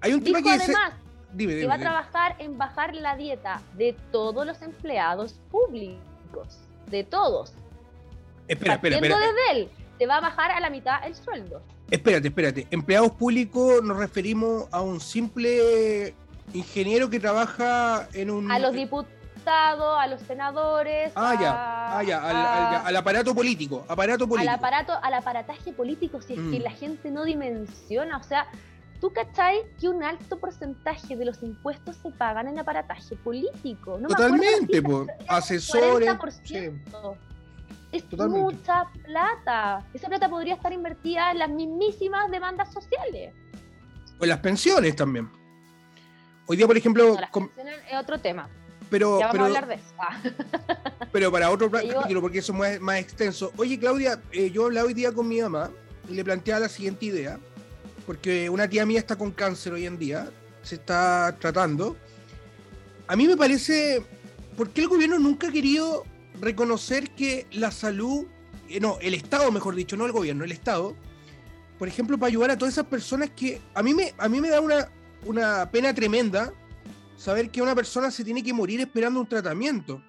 Hay un tema Dijo además que va a trabajar en bajar la dieta de todos los empleados públicos, de todos. Espera, espera, espera. desde él, te va a bajar a la mitad el sueldo. Espérate, espérate. Empleados públicos nos referimos a un simple ingeniero que trabaja en un... A los diputados, a los senadores. Ah, ya, ah, ya, al, aparato político, aparato político. Al aparato, al aparataje político, si es que mm. la gente no dimensiona, o sea, ¿tú cachai que un alto porcentaje de los impuestos se pagan en aparataje político? Totalmente, por asesores. Es mucha plata. Esa plata podría estar invertida en las mismísimas demandas sociales. O en las pensiones también. Hoy día, por ejemplo. es otro tema. Pero, ya vamos a hablar de eso. Ah. pero para otro capítulo, porque eso es más, extenso. Oye, Claudia, eh, yo hablaba hoy día con mi mamá y le planteaba la siguiente idea. Porque una tía mía está con cáncer hoy en día, se está tratando. A mí me parece. ¿Por qué el gobierno nunca ha querido reconocer que la salud. Eh, no, el Estado, mejor dicho, no el gobierno, el Estado. Por ejemplo, para ayudar a todas esas personas que. A mí me, a mí me da una una pena tremenda saber que una persona se tiene que morir esperando un tratamiento.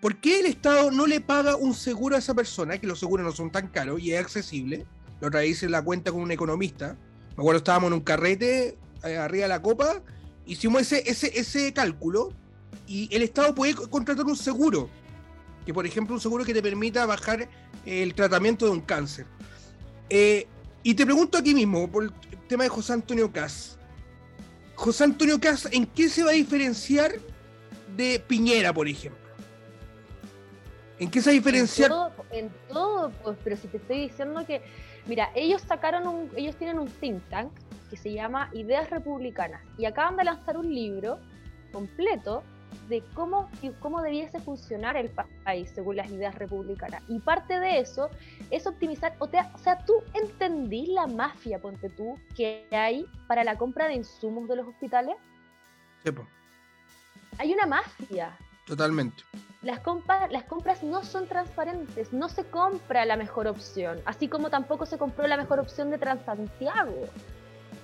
¿Por qué el Estado no le paga un seguro a esa persona? Que los seguros no son tan caros y es accesible. Lo otra en la cuenta con un economista. Me acuerdo, estábamos en un carrete eh, arriba de la copa, hicimos ese, ese, ese cálculo y el Estado puede contratar un seguro. Que por ejemplo, un seguro que te permita bajar el tratamiento de un cáncer. Eh, y te pregunto aquí mismo, por el tema de José Antonio Cas. José Antonio Cas, ¿en qué se va a diferenciar de Piñera, por ejemplo? ¿En qué se va a diferenciar? En todo, pues, pero si te estoy diciendo que, mira, ellos sacaron un, ellos tienen un think tank que se llama Ideas Republicanas y acaban de lanzar un libro completo de cómo, cómo debiese funcionar el país según las ideas republicanas. Y parte de eso es optimizar, o, sea, tú entendís la mafia, ponte tú, que hay para la compra de insumos de los hospitales. Sí, Hay una mafia. Totalmente. las, compras, las compras no son transparentes, no se compra la mejor opción, así como tampoco se compró la mejor opción de Transantiago.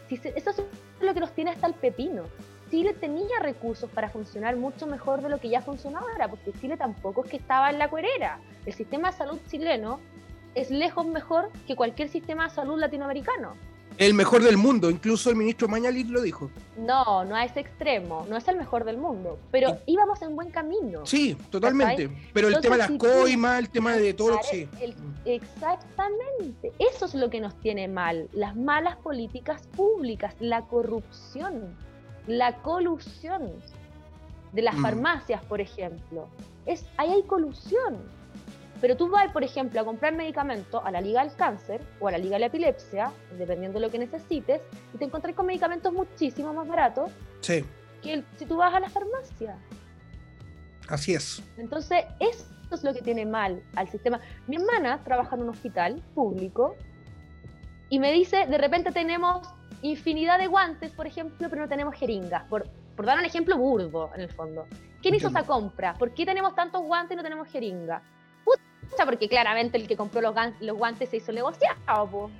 Si eso es lo que nos tiene hasta el pepino. Chile tenía recursos para funcionar mucho mejor de lo que ya funcionaba ahora, porque Chile tampoco es que estaba en la cuerera. El sistema de salud chileno es lejos mejor que cualquier sistema de salud latinoamericano. El mejor del mundo, incluso el ministro Mañalit lo dijo. No, no a ese extremo, no es el mejor del mundo, pero íbamos en buen camino. Sí, totalmente. Pero el tema de las coimas, el tema de todo, sí. exactamente, eso es lo que nos tiene mal, las malas políticas públicas, la corrupción, la colusión de las mm. farmacias, por ejemplo. Es, ahí hay colusión. Pero tú vas, por ejemplo, a comprar medicamentos a la Liga del Cáncer o a la Liga de la Epilepsia, dependiendo de lo que necesites, y te encontrás con medicamentos muchísimo más baratos sí. que si tú vas a la farmacia. Así es. Entonces, eso es lo que tiene mal al sistema. Mi hermana trabaja en un hospital público y me dice, de repente tenemos infinidad de guantes, por ejemplo, pero no tenemos jeringas, por, por dar un ejemplo burdo, en el fondo. ¿Quién hizo esa compra? ¿Por qué tenemos tantos guantes y no tenemos jeringa? Porque claramente el que compró los, los guantes se hizo negociado,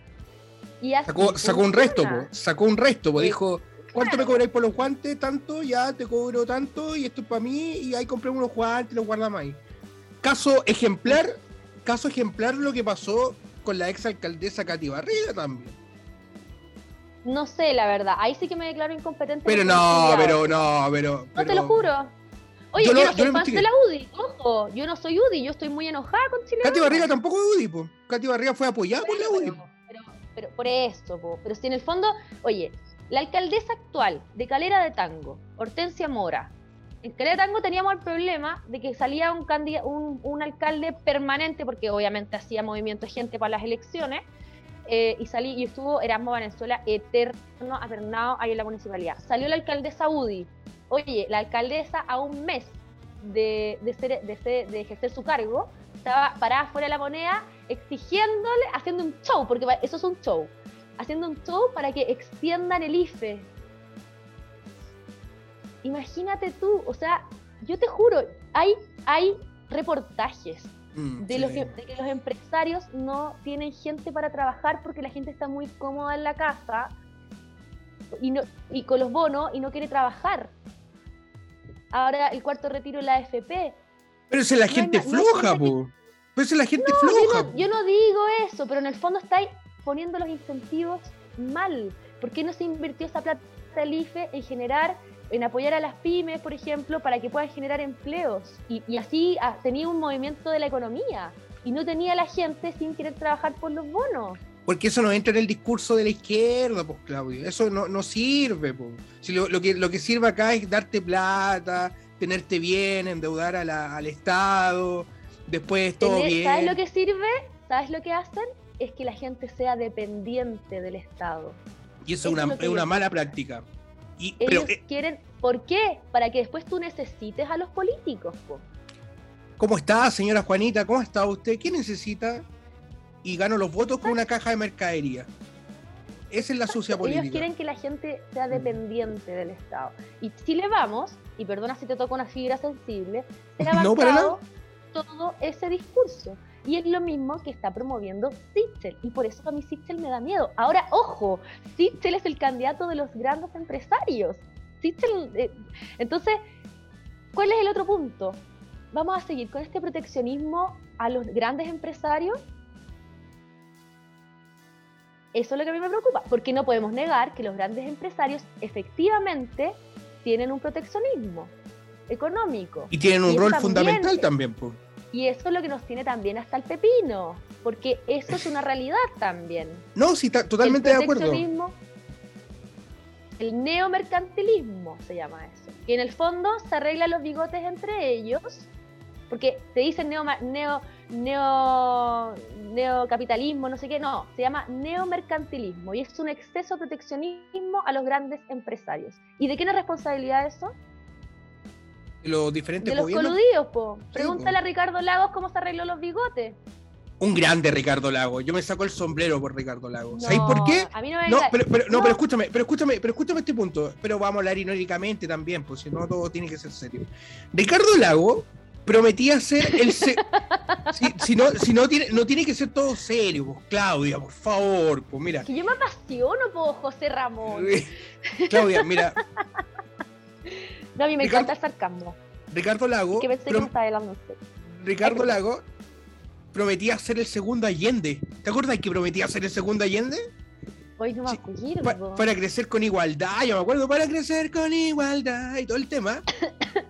Y sacó, sacó, un resto, sacó un resto, po. dijo, ¿cuánto me cobráis por los guantes? Tanto, ya te cobro tanto, y esto es para mí, y ahí compré unos guantes y los guardamos ahí. Caso ejemplar, caso ejemplar lo que pasó con la ex alcaldesa Katy Barriga también. No sé, la verdad. Ahí sí que me declaro incompetente. Pero no, pero no, pero. No te lo juro. Oye, yo, no, soy fan de la UDI, ojo, yo no soy UDI, yo estoy muy enojada con Chile. Katy Barriga tampoco es UDI, po. Katy Barriga fue apoyada por la UDI. Pero, pero, por eso, po. pero si en el fondo, oye, la alcaldesa actual de Calera de Tango, Hortensia Mora, en Calera de Tango teníamos el problema de que salía un, un, un alcalde permanente, porque obviamente hacía movimiento de gente para las elecciones, eh, y salí y estuvo Erasmo Venezuela eterno, apernado ahí en la municipalidad. Salió la alcaldesa UDI, Oye, la alcaldesa a un mes de, de, ejercer su cargo estaba parada fuera de la moneda exigiéndole, haciendo un show, porque eso es un show, haciendo un show para que extiendan el IFE. Imagínate tú, o sea, yo te juro, hay, hay reportajes mm, de, los de que los empresarios no tienen gente para trabajar porque la gente está muy cómoda en la casa y, no, y con los bonos y no quiere trabajar ahora el cuarto retiro la AFP. Pero es la gente floja, po. Pero es la gente floja. Yo no, digo eso, pero en el fondo estáis poniendo los incentivos mal. ¿Por qué no se invirtió esa plata del IFE en generar, en apoyar a las pymes, por ejemplo, para que puedan generar empleos? Y, y así tenía un movimiento de la economía. Y no tenía la gente sin querer trabajar por los bonos. Porque eso no entra en el discurso de la izquierda, pues, Claudio. Eso no, no sirve, pues. Si lo, que, lo que sirve acá es darte plata, tenerte bien, endeudar al Estado, después todo bien. ¿Sabes lo que sirve? ¿Sabes lo que hacen? Es que la gente sea dependiente del Estado. Y eso, es una, es una mala práctica. Y, ellos eh, quieren, ¿por qué? Para que después tú necesites a los políticos. Po. ¿Cómo está, señora Juanita? ¿Cómo está usted? ¿Qué necesita? Y gano los votos con una caja de mercadería. Esa es la sucia política. Ellos quieren que la gente sea dependiente del Estado. Y si le vamos, y perdona si te toca una fibra sensible, se ha no, todo ese discurso. Y es lo mismo que está promoviendo Sichel. Y por eso a mí Sichel me da miedo. Ahora, ojo, Sichel es el candidato de los grandes empresarios. Sichel, eh, entonces, ¿cuál es el otro punto? ¿Vamos a seguir con este proteccionismo a los grandes empresarios? Eso es lo que a mí me preocupa, porque no podemos negar que los grandes empresarios efectivamente tienen un proteccionismo económico. Y tienen un rol fundamental también. Pues. Y eso es lo que nos tiene también hasta el pepino, porque eso es una realidad también. No, sí, totalmente de acuerdo. El neomercantilismo se llama eso. Y en el fondo se arreglan los bigotes entre ellos, porque te dicen neo, neo neo, neocapitalismo, no sé qué, no, se llama neomercantilismo y es un exceso de proteccionismo a los grandes empresarios. ¿Y de quién es responsabilidad eso? De los diferentes De los coludidos, po. Pregúntale a Ricardo Lagos cómo se arregló los bigotes. Un grande Ricardo Lagos. Yo me saco el sombrero por Ricardo Lagos. ¿Sabéis por qué? A mí no me no, pero, no, pero escúchame, pero escúchame, pero escúchame este punto. Pero vamos a hablar irónicamente también, pues si no todo tiene que ser serio. Ricardo Lagos prometía ser el... si, no, si no, tiene, no tiene que ser todo serio, pues, Claudia, por favor, pues mira. Que yo me apasiono por José Ramón. Claudia, mira. No, a mí me encanta el sarcasmo. Ricardo Lago. Que pensé que me estaba Ricardo Lago prometía ser el segundo Allende. ¿Te acuerdas que prometía ser el segundo Allende? Hoy no me acuerdo. para crecer con igualdad, yo me acuerdo, para crecer con igualdad y todo el tema.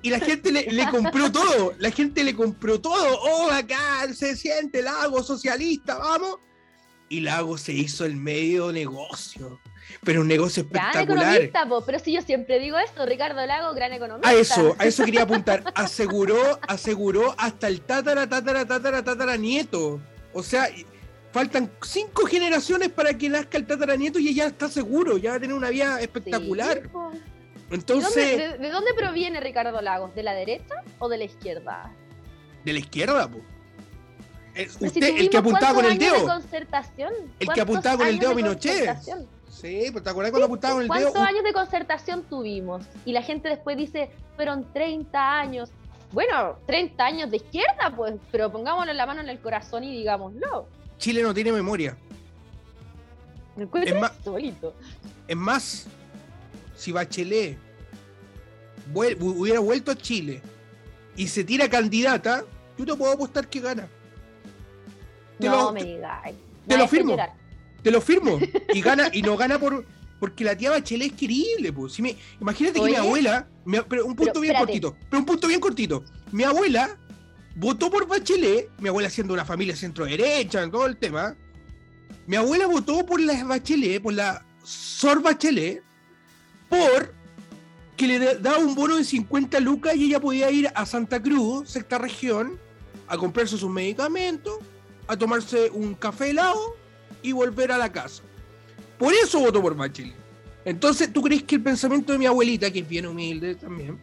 Y la gente le, compró todo, la gente le compró todo. Oh, acá se siente Lago socialista, vamos. Y Lago se hizo el medio negocio pero un negocio espectacular. Gran economista, pero si yo siempre digo eso, Ricardo Lago, gran economista. A eso, a eso quería apuntar. Aseguró, aseguró hasta el tatara, tatara, tatara, tatara nieto. O sea, faltan cinco generaciones para que nazca el tatara nieto y ya está seguro, ya va a tener una vida espectacular. Entonces, ¿De dónde, proviene Ricardo Lagos? ¿De la derecha o de la izquierda? De la izquierda, pues. Usted, el que apuntaba con el dedo. El que apuntaba con el dedo a Pinochet. Sí, pues te acuerdas cuando apuntaban el dedo. ¿Cuántos años de concertación tuvimos? Y la gente después dice, fueron 30 años. Bueno, 30 años de izquierda, pues, pero pongámosle la mano en el corazón y digámoslo. Chile no tiene memoria. Es más, es más, si Bachelet hubiera vuelto a Chile y se tira candidata, yo te puedo apostar que gana. no me digas. Te lo firmo. Te lo firmo. Y gana, y no gana por porque la tía Bachelet es querible, pues. Si me, imagínate que mi abuela, pero un punto bien cortito, pero un punto bien cortito. Mi abuela votó por Bachelet, mi abuela siendo una familia centro derecha, en todo el tema. Mi abuela votó por la Bachelet, por la Sor Bachelet, por que le daba un bono de 50 lucas y ella podía ir a Santa Cruz, sexta región, a comprarse sus medicamentos, a tomarse un café helado y volver a la casa. Por eso voto por Bachelet. Entonces, ¿tú crees que el pensamiento de mi abuelita, que es bien humilde también,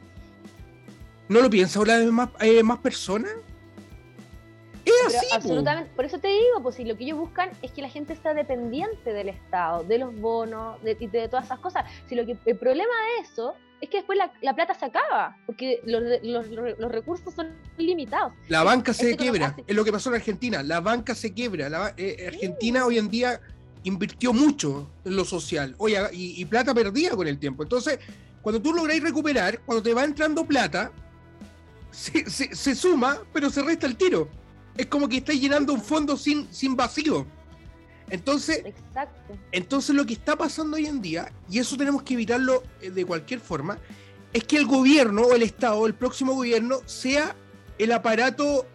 no lo piensa ahora de más, eh, más personas? Es así. Absolutamente. Por eso te digo, pues si lo que ellos buscan es que la gente está dependiente del Estado, de los bonos, de, de todas esas cosas. Si lo que el problema de eso es que después la, plata se acaba, porque los, los, recursos son limitados. La banca se quiebra, es lo que pasó en Argentina, la banca se quiebra. La, eh, Argentina hoy en día invirtió mucho en lo social oye, y, plata perdida con el tiempo. Entonces, cuando tú lográis recuperar, cuando te va entrando plata, se, se, suma, pero se resta el tiro. Es como que estás llenando un fondo sin, sin vacío. Entonces, entonces lo que está pasando hoy en día, y eso tenemos que evitarlo eh, de cualquier forma, es que el gobierno o el Estado, el próximo gobierno, sea el aparato,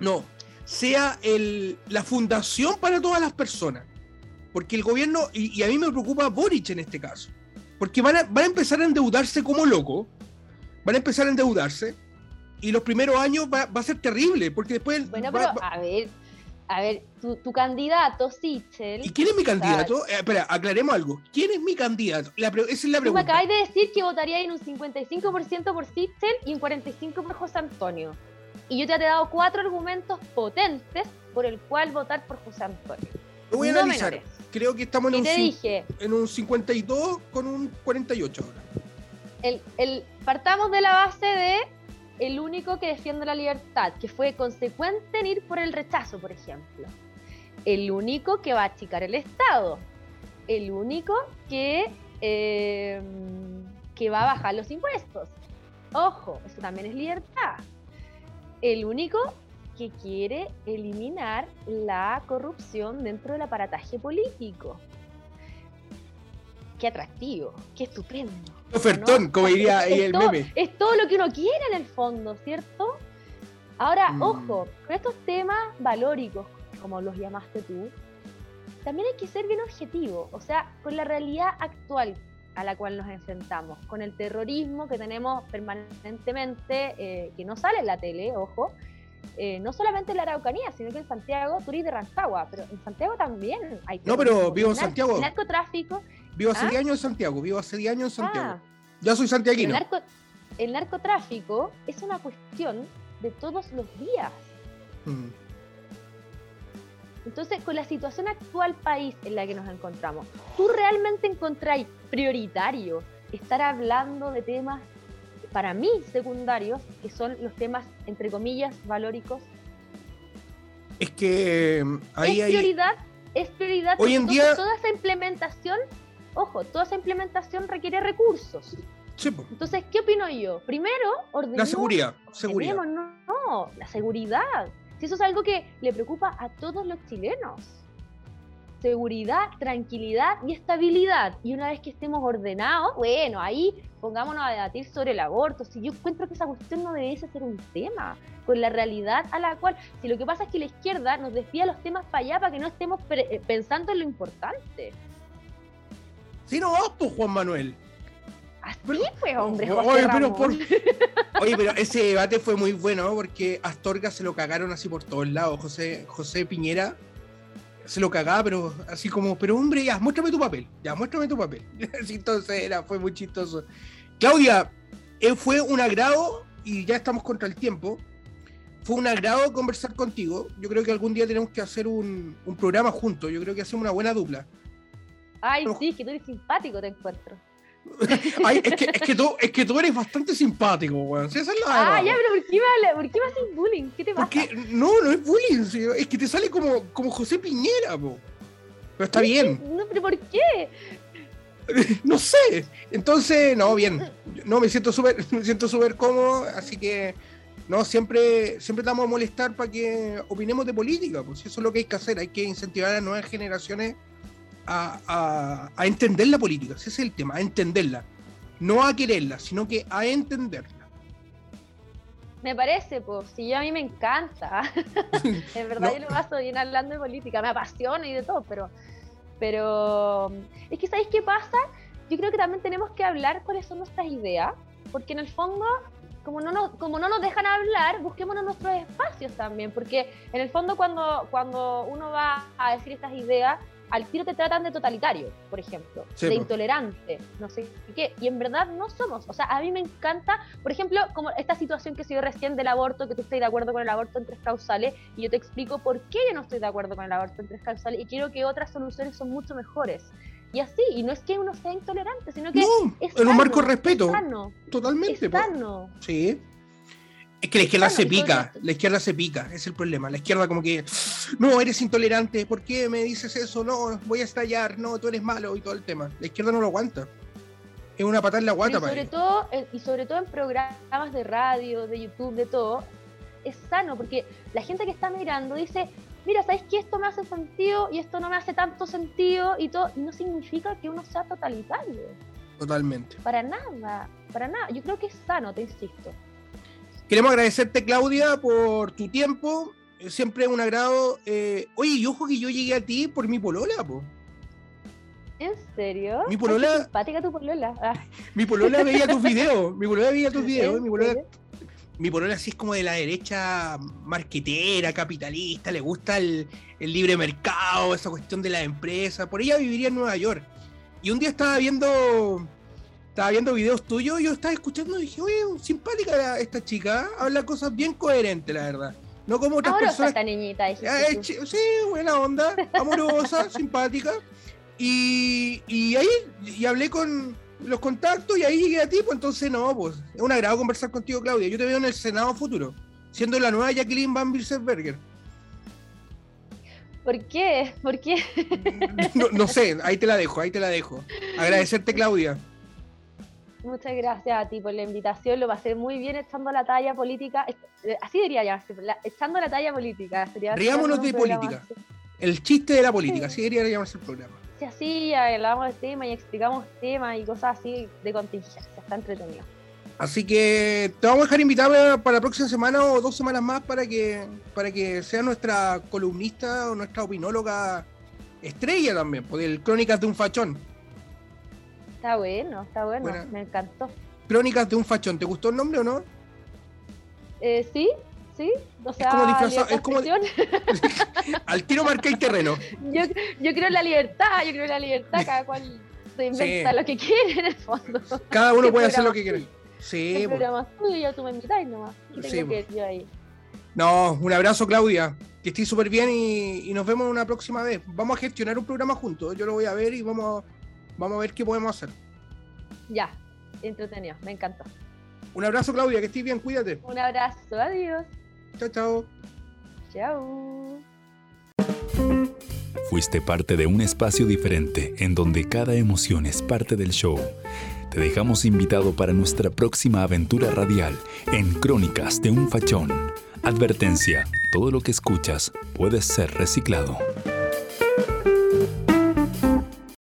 no, sea el, la fundación para todas las personas. Porque el gobierno, y, a mí me preocupa Boric en este caso, porque van a, van a empezar a endeudarse como loco, van a empezar a endeudarse, y los primeros años va, a ser terrible, porque después... Bueno, pero a ver, a ver, tu, candidato, Sichel. ¿Y quién es mi candidato? Eh, espera, aclaremos algo. ¿Quién es mi candidato? esa es la pregunta. Tú me acabas de decir que votaría en un 55% por Sichel y un 45% por José Antonio. Y yo te he dado cuatro argumentos potentes por el cual votar por José Antonio. Lo voy a analizar. Creo que estamos en un, dije, en un 52 con un 48 ahora. El, el, partamos de la base de el único que defiende la libertad, que fue consecuente en ir por el rechazo, por ejemplo. El único que va a achicar el Estado. El único que, eh, que va a bajar los impuestos. Ojo, eso también es libertad. El único que quiere eliminar la corrupción dentro del aparataje político qué atractivo, qué estupendo. Ofertón, como diría ahí el meme. Es todo lo que uno quiere en el fondo, ¿cierto? Ahora, mm. ojo, con estos temas valóricos, como los llamaste tú, también hay que ser bien objetivo, o sea, con la realidad actual a la cual nos enfrentamos, con el terrorismo que tenemos permanentemente, eh, que no sale en la tele, ojo, eh, no solamente en la Araucanía, sino que en Santiago, tú de Rancagua, pero en Santiago también hay... No, pero vivo en Santiago. Narcotráfico, Vivo hace 10 ¿Ah? años en Santiago, vivo hace 10 años en Santiago. Ah. ya soy santiaguino. El, narcotráfico es una cuestión de todos los días. Mm. Entonces, con la situación actual país en la que nos encontramos, ¿tú realmente encontráis prioritario estar hablando de temas para mí secundarios, que son los temas, entre comillas, valóricos. Es que ahí es prioridad, es prioridad. Hoy en día... Toda esa implementación, ojo, toda esa implementación requiere recursos. Entonces, ¿qué opino yo? Primero, ordenemos... La seguridad. seguridad. No, no, la seguridad. Si eso es algo que le preocupa a todos los chilenos seguridad, tranquilidad y estabilidad. Y una vez que estemos ordenados, bueno, ahí pongámonos a debatir sobre el aborto. Si yo encuentro que esa cuestión no debe ser un tema, con la realidad a la cual, si lo que pasa es que la izquierda nos desvía los temas para allá para que no estemos eh, pensando en lo importante. Si no, pues Juan Manuel. Así pues, hombre. Oye pero, oye, pero ese debate fue muy bueno porque Astorga se lo cagaron así por todos lados. José, José Piñera se lo cagaba, pero así como, pero hombre, ya, muéstrame tu papel, ya, muéstrame tu papel. entonces era, fue muy chistoso. Claudia, eh, fue un agrado, y ya estamos contra el tiempo, fue un agrado conversar contigo. Yo creo que algún día tenemos que hacer un, un programa juntos, yo creo que hacemos una buena dupla. Ay, sí, que tú eres simpático, te encuentro. Ay, es, que, es, que tú, es que tú eres bastante simpático, weón. ah, ya, pero ¿por qué, me, ¿por qué me haces bullying? ¿Qué te pasa? Porque, no, no es bullying, es que te sale como, como José Piñera, po. Pero está bien. No, pero ¿por qué? no sé. Entonces, no, bien. No, me siento súper me siento súper cómodo, así que no, siempre, siempre te vamos a molestar para que opinemos de política, pues eso es lo que hay que hacer, hay que incentivar a las nuevas generaciones a, entender la política, ese es el tema, a entenderla. No a quererla, sino que a entenderla. Me parece, pues, si yo a mí me encanta. en verdad yo lo paso bien hablando de política, me apasiona y de todo, pero, pero es que ¿sabéis qué pasa? Yo creo que también tenemos que hablar cuáles son nuestras ideas, porque en el fondo, como no nos, como no nos dejan hablar, busquémonos nuestros espacios también, porque en el fondo cuando, cuando uno va a decir estas ideas, al tiro te tratan de totalitario, por ejemplo, de intolerante, no sé qué, y en verdad no somos. O sea, a mí me encanta, por ejemplo, como esta situación que se dio recién del aborto, que tú estás de acuerdo con el aborto en tres causales, y yo te explico por qué yo no estoy de acuerdo con el aborto en tres causales, y quiero que otras soluciones son mucho mejores. Y así, y no es que uno sea intolerante, sino que. No, es en un marco de respeto. Totalmente. Es sano. Sí. Es que la izquierda se pica, la izquierda se pica, es el problema. La izquierda como que, no, eres intolerante, ¿por qué me dices eso? No, voy a estallar, no, tú eres malo y todo el tema. La izquierda no lo aguanta. Es una patada en la guata y sobre todo Y sobre todo en programas de radio, de YouTube, de todo, es sano, porque la gente que está mirando dice, mira, ¿sabes que esto me hace sentido y esto no me hace tanto sentido? Y todo, y no significa que uno sea totalitario. Totalmente. Para nada, para nada. Yo creo que es sano, te insisto. Queremos agradecerte, Claudia, por tu tiempo. Siempre es un agrado. Eh, oye, y ojo que yo llegué a ti por mi polola, po. ¿En serio? Mi polola. simpática tu polola. Ah. Mi polola veía tus videos. Mi polola veía tus videos. Mi polola, mi polola sí es como de la derecha marquetera, capitalista, le gusta el, el libre mercado, esa cuestión de la empresa. Por ella viviría en Nueva York. Y un día estaba viendo estaba viendo videos tuyos y yo estaba escuchando y dije, oye, simpática esta chica, habla cosas bien coherentes, la verdad. No como otras amorosa personas. niñita, sí, buena onda, amorosa, simpática. Y, y ahí y hablé con los contactos y ahí llegué a ti, pues entonces no, pues es un agrado conversar contigo, Claudia. Yo te veo en el Senado futuro, siendo la nueva Jacqueline Van Bilsberger. ¿Por qué? ¿Por qué? No, no sé, ahí te la dejo, ahí te la dejo. Agradecerte, Claudia. Muchas gracias a ti por la invitación, lo pasé muy bien echando la talla política, eh, así diría llamarse, echando la talla política. Riámonos de política, el chiste de la política, así debería llamarse el programa. Sí, así hablamos de tema y explicamos temas y cosas así de contingencia, está entretenido. Así que te vamos a dejar invitada para la próxima semana o dos semanas más para que, para que sea nuestra columnista o nuestra opinóloga estrella también, por el Crónicas de un Fachón. Está bueno, está bueno, me encantó. Crónicas de un fachón, ¿te gustó el nombre o no? Eh, sí, sí. O sea, es como disfrazado, es como al tiro marca el terreno. Yo, yo creo en la libertad, yo creo en la libertad, cada cual se inventa lo que quiere en el fondo. Cada uno puede hacer lo que quiere. Sí, el programa tuyo, tú me invitáis nomás. Sí, que yo ahí. No, un abrazo Claudia, que estés súper bien y, y, nos vemos una próxima vez. Vamos a gestionar un programa juntos, yo lo voy a ver y vamos a Vamos a ver qué podemos hacer. Ya, entretenido, me encantó. Un abrazo, Claudia, que estés bien, cuídate. Un abrazo, adiós. Chao, chao. Chao. Fuiste parte de un espacio diferente en donde cada emoción es parte del show. Te dejamos invitado para nuestra próxima aventura radial en Crónicas de un Fachón. Advertencia, todo lo que escuchas puede ser reciclado.